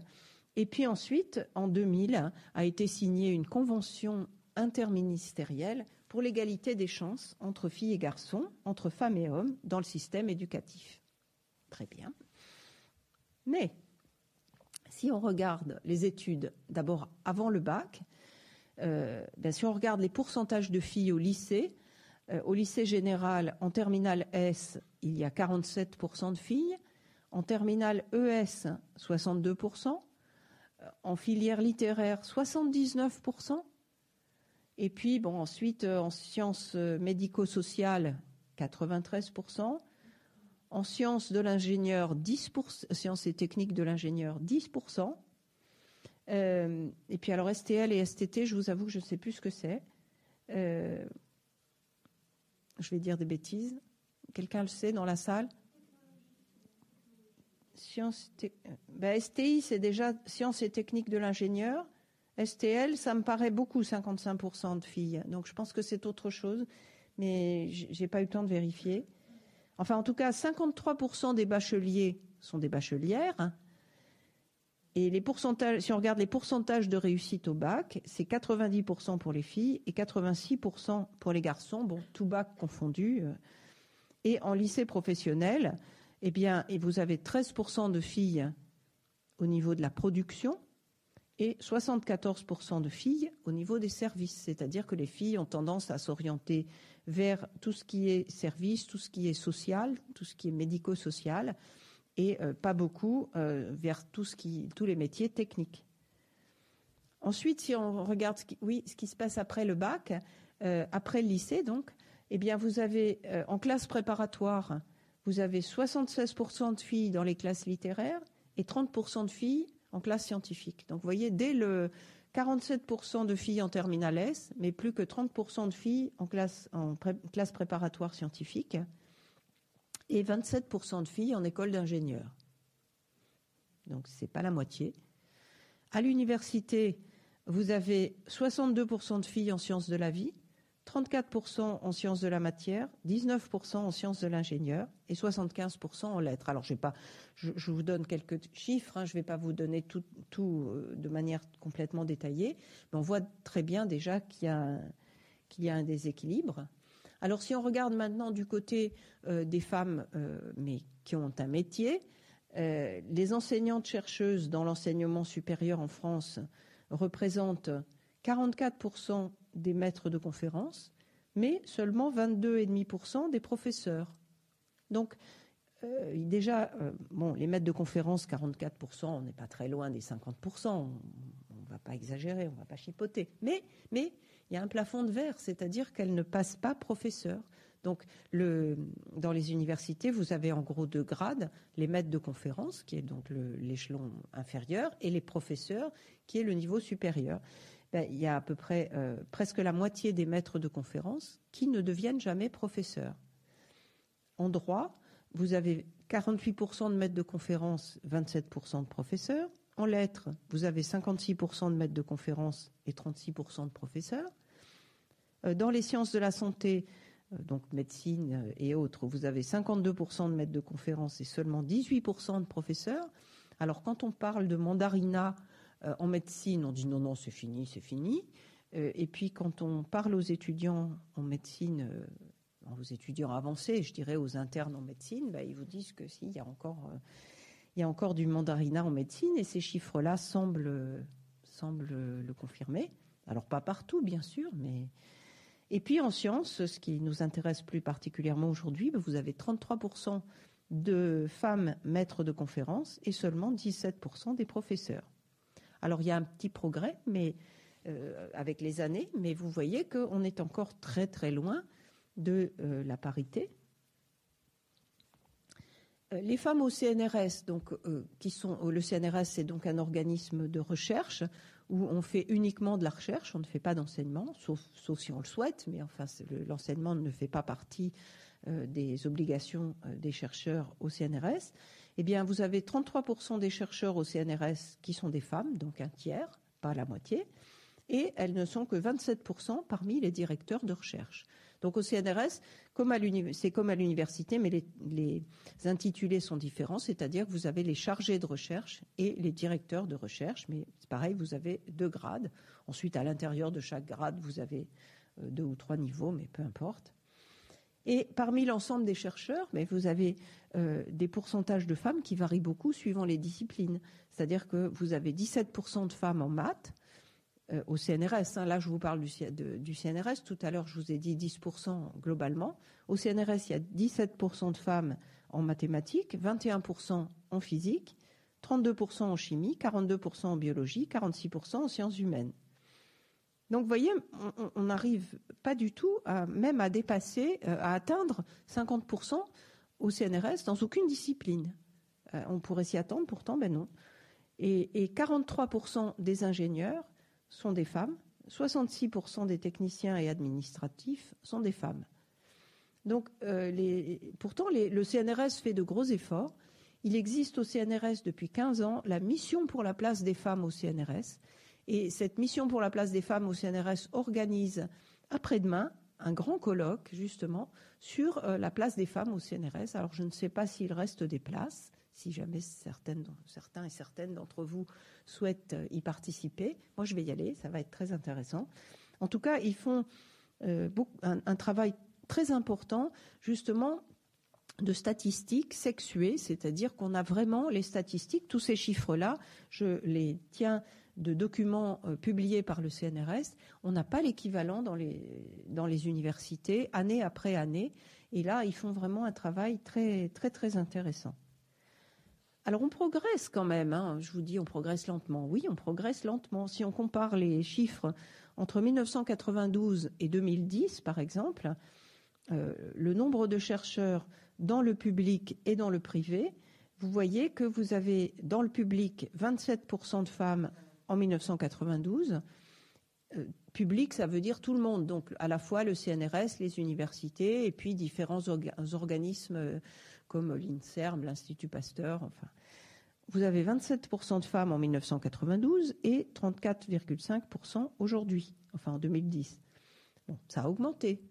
Et puis ensuite, en 2000, a été signée une convention interministérielle pour l'égalité des chances entre filles et garçons, entre femmes et hommes, dans le système éducatif. Très bien. Mais si on regarde les études, d'abord avant le bac, euh, ben, si on regarde les pourcentages de filles au lycée, euh, au lycée général, en terminale S, il y a 47% de filles, en terminale ES, 62%. En filière littéraire, 79%. Et puis, bon, ensuite, euh, en sciences euh, médico-sociales, 93%. En sciences de l'ingénieur, 10%, sciences et techniques de l'ingénieur, 10%. Euh, et puis alors STL et STT, je vous avoue que je ne sais plus ce que c'est. je vais dire des bêtises. Quelqu'un le sait dans la salle? Ben, STI, c'est déjà sciences et techniques de l'ingénieur. STL, ça me paraît beaucoup, 55% de filles. Donc je pense que c'est autre chose, mais j'ai pas eu le temps de vérifier. Enfin, en tout cas, 53% des bacheliers sont des bachelières. Et les pourcentages, si on regarde les pourcentages de réussite au bac, c'est 90% pour les filles et 86% pour les garçons, bon, tout bac confondu. Et en lycée professionnel, eh bien, vous avez 13% de filles au niveau de la production et 74% de filles au niveau des services. C'est-à-dire que les filles ont tendance à s'orienter vers tout ce qui est service, tout ce qui est social, tout ce qui est médico-social, et euh, pas beaucoup euh, vers tous les métiers techniques. Ensuite, si on regarde ce qui, oui, ce qui se passe après le bac, euh, après le lycée, donc, eh bien, vous avez en classe préparatoire, vous avez 76% de filles dans les classes littéraires et 30% de filles en classe scientifique. Donc, vous voyez, dès le 47% de filles en terminale S, mais plus que 30% de filles en classe, classe préparatoire scientifique et 27% de filles en école d'ingénieur. Donc, ce n'est pas la moitié. À l'université, vous avez 62% de filles en sciences de la vie, 34% en sciences de la matière, 19% en sciences de l'ingénieur et 75% en lettres. Alors, pas, je, vous donne quelques chiffres, hein, je ne vais pas vous donner tout, euh, de manière complètement détaillée, mais on voit très bien déjà qu'il y a, qu'il y a un déséquilibre. Alors, si on regarde maintenant du côté euh, des femmes, euh, mais qui ont un métier, les enseignantes chercheuses dans l'enseignement supérieur en France représentent 44% des maîtres de conférences, mais seulement 22,5% des professeurs. Donc, euh, déjà, euh, bon, les maîtres de conférences, 44%, on n'est pas très loin des 50%, on ne va pas exagérer, on ne va pas chipoter. Mais, il y a un plafond de verre, c'est-à-dire qu'elles ne passent pas professeurs. Donc, dans les universités, vous avez en gros deux grades, les maîtres de conférences, qui est donc l'échelon inférieur, et les professeurs, qui est le niveau supérieur. Ben, il y a à peu près euh, presque la moitié des maîtres de conférences qui ne deviennent jamais professeurs. En droit, vous avez 48% de maîtres de conférences, 27% de professeurs. En lettres, vous avez 56% de maîtres de conférences et 36% de professeurs. Euh, dans les sciences de la santé, euh, donc médecine et autres, vous avez 52% de maîtres de conférences et seulement 18% de professeurs. Alors quand on parle de mandarina euh, en médecine, on dit non, non, c'est fini, c'est fini. Euh, et puis quand on parle aux étudiants en médecine, euh, aux étudiants avancés, je dirais aux internes en médecine, bah, ils vous disent que si, il y a encore, il y a encore du mandarina en médecine, et ces chiffres-là semblent, semblent le confirmer. Alors pas partout, bien sûr, mais et puis en sciences, ce qui nous intéresse plus particulièrement aujourd'hui, bah, vous avez 33% de femmes maîtres de conférences et seulement 17% des professeurs. Alors il y a un petit progrès, mais euh, avec les années, mais vous voyez qu'on est encore très très loin de euh, la parité. Euh, les femmes au CNRS, le CNRS, c'est donc un organisme de recherche où on fait uniquement de la recherche, on ne fait pas d'enseignement, sauf, sauf, si on le souhaite, mais enfin l'enseignement ne fait pas partie des obligations des chercheurs au CNRS eh bien, vous avez 33% des chercheurs au CNRS qui sont des femmes, donc un tiers, pas la moitié, et elles ne sont que 27% parmi les directeurs de recherche. Donc au CNRS, c'est comme à l'université, mais les, les, intitulés sont différents, c'est-à-dire que vous avez les chargés de recherche et les directeurs de recherche, mais c'est pareil, vous avez deux grades. Ensuite, à l'intérieur de chaque grade, vous avez euh, deux ou trois niveaux, mais peu importe. Et parmi l'ensemble des chercheurs, mais vous avez euh, des pourcentages de femmes qui varient beaucoup suivant les disciplines. C'est-à-dire que vous avez 17% de femmes en maths euh, au CNRS. Hein. là, je vous parle du, du, CNRS. Tout à l'heure, je vous ai dit 10% globalement. Au CNRS, il y a 17% de femmes en mathématiques, 21% en physique, 32% en chimie, 42% en biologie, 46% en sciences humaines. Donc, vous voyez, on n'arrive pas du tout, même à dépasser, euh, à atteindre 50% au CNRS dans aucune discipline. Euh, on pourrait s'y attendre, pourtant, ben non. Et, 43% des ingénieurs sont des femmes, 66% des techniciens et administratifs sont des femmes. Donc, euh, pourtant, le CNRS fait de gros efforts. Il existe au CNRS depuis 15 ans la mission pour la place des femmes au CNRS. Et cette mission pour la place des femmes au CNRS organise après-demain un grand colloque justement sur euh, la place des femmes au CNRS. Alors je ne sais pas s'il reste des places, si jamais certaines, certains et certaines d'entre vous souhaitent euh, y participer. Moi je vais y aller, ça va être très intéressant. En tout cas, ils font euh, un, travail très important justement de statistiques sexuées, c'est-à-dire qu'on a vraiment les statistiques, tous ces chiffres-là, je les tiens de documents euh, publiés par le CNRS, on n'a pas l'équivalent dans les, universités, année après année. Et là, ils font vraiment un travail très, très, très intéressant. Alors, on progresse quand même. Hein. Je vous dis, on progresse lentement. Oui, on progresse lentement. Si on compare les chiffres entre 1992 et 2010, par exemple, euh, le nombre de chercheurs dans le public et dans le privé, vous voyez que vous avez dans le public 27% de femmes en 1992. Euh, public, ça veut dire tout le monde, donc à la fois le CNRS, les universités et puis différents organismes euh, comme l'INSERM, l'Institut Pasteur, enfin. Vous avez 27% de femmes en 1992 et 34,5% aujourd'hui, enfin en 2010. Bon, ça a augmenté.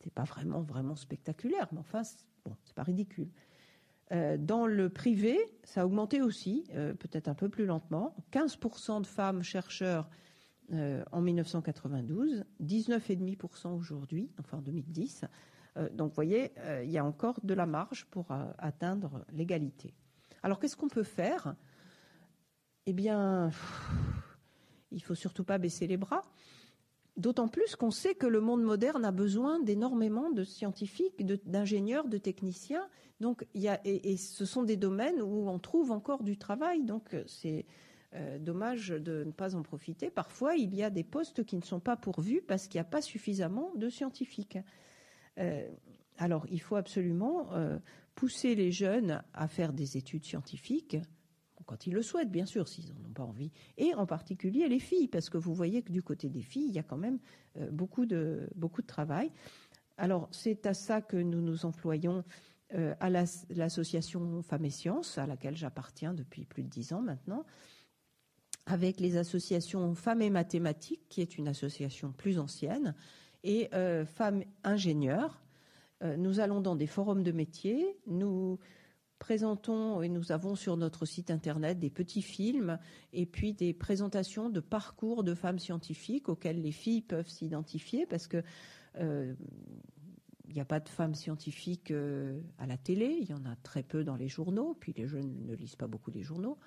C'est pas vraiment vraiment spectaculaire, mais enfin, bon, c'est pas ridicule. Euh, dans le privé, ça a augmenté aussi, euh, peut-être un peu plus lentement. 15% de femmes chercheurs euh, en 1992, 19,5% aujourd'hui, enfin en 2010. donc vous voyez, il y a encore de la marge pour atteindre l'égalité. Alors qu'est-ce qu'on peut faire? Eh bien, il faut surtout pas baisser les bras. D'autant plus qu'on sait que le monde moderne a besoin d'énormément de scientifiques, d'ingénieurs, de, techniciens. Donc, y a, et, ce sont des domaines où on trouve encore du travail. Donc, c'est euh, dommage de ne pas en profiter. Parfois, il y a des postes qui ne sont pas pourvus parce qu'il n'y a pas suffisamment de scientifiques. Euh, alors, il faut absolument euh, pousser les jeunes à faire des études scientifiques quand ils le souhaitent, bien sûr, s'ils n'en ont pas envie, et en particulier les filles, parce que vous voyez que du côté des filles, il y a quand même euh, beaucoup, de, beaucoup de travail. Alors, c'est à ça que nous nous employons euh, à l'association Femmes et Sciences, à laquelle j'appartiens depuis plus de dix ans maintenant, avec les associations Femmes et Mathématiques, qui est une association plus ancienne, et euh, Femmes Ingénieurs. nous allons dans des forums de métiers, nous présentons et nous avons sur notre site internet des petits films et puis des présentations de parcours de femmes scientifiques auxquelles les filles peuvent s'identifier parce que euh, il n'y a pas de femmes scientifiques euh, à la télé, il y en a très peu dans les journaux, puis les jeunes ne lisent pas beaucoup les journaux.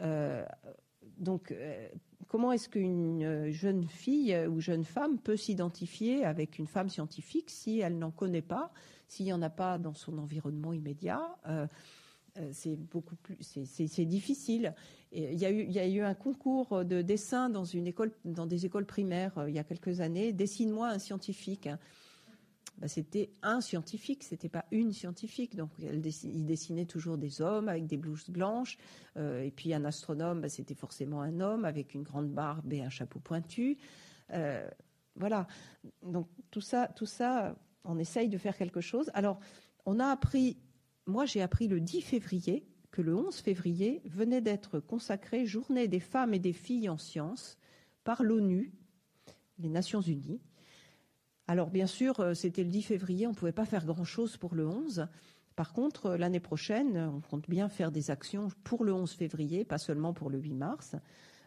Euh, donc, comment est-ce qu'une jeune fille ou jeune femme peut s'identifier avec une femme scientifique si elle n'en connaît pas, s'il n'y en a pas dans son environnement immédiat euh, euh, c'est beaucoup plus, c'est difficile. il, y a eu, il y a eu un concours de dessin dans une école, dans des écoles primaires euh, il y a quelques années. Dessine-moi un scientifique. Bah, c'était un scientifique, c'était pas une scientifique. Donc, il dessinait toujours des hommes avec des blouses blanches. et puis, un astronome, bah, c'était forcément un homme avec une grande barbe et un chapeau pointu. voilà. Donc, tout ça, tout ça, on essaye de faire quelque chose. Alors, on a appris, moi j'ai appris le 10 février que le 11 février venait d'être consacré journée des femmes et des filles en sciences par l'ONU, les Nations Unies. Alors bien sûr, euh, c'était le 10 février, on ne pouvait pas faire grand-chose pour le 11. Par contre, euh, l'année prochaine, on compte bien faire des actions pour le 11 février, pas seulement pour le 8 mars.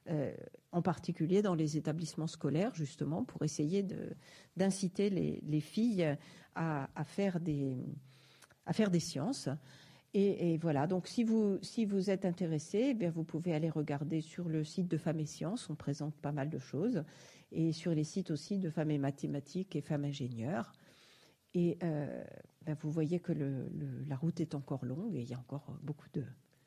Euh, en particulier dans les établissements scolaires, justement, pour essayer d'inciter les, filles à, faire des, sciences. Et, voilà, donc si vous, si vous êtes intéressé, eh vous pouvez aller regarder sur le site de Femmes et Sciences, on présente pas mal de choses, et sur les sites aussi de Femmes et Mathématiques et Femmes Ingénieurs. Et euh, ben, vous voyez que la route est encore longue et il y a encore beaucoup de,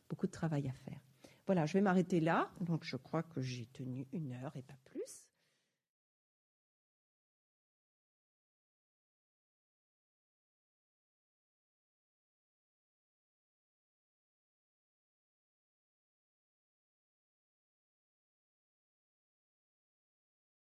beaucoup de travail à faire. Voilà, je vais m'arrêter là. Donc, je crois que j'ai tenu une heure et pas plus.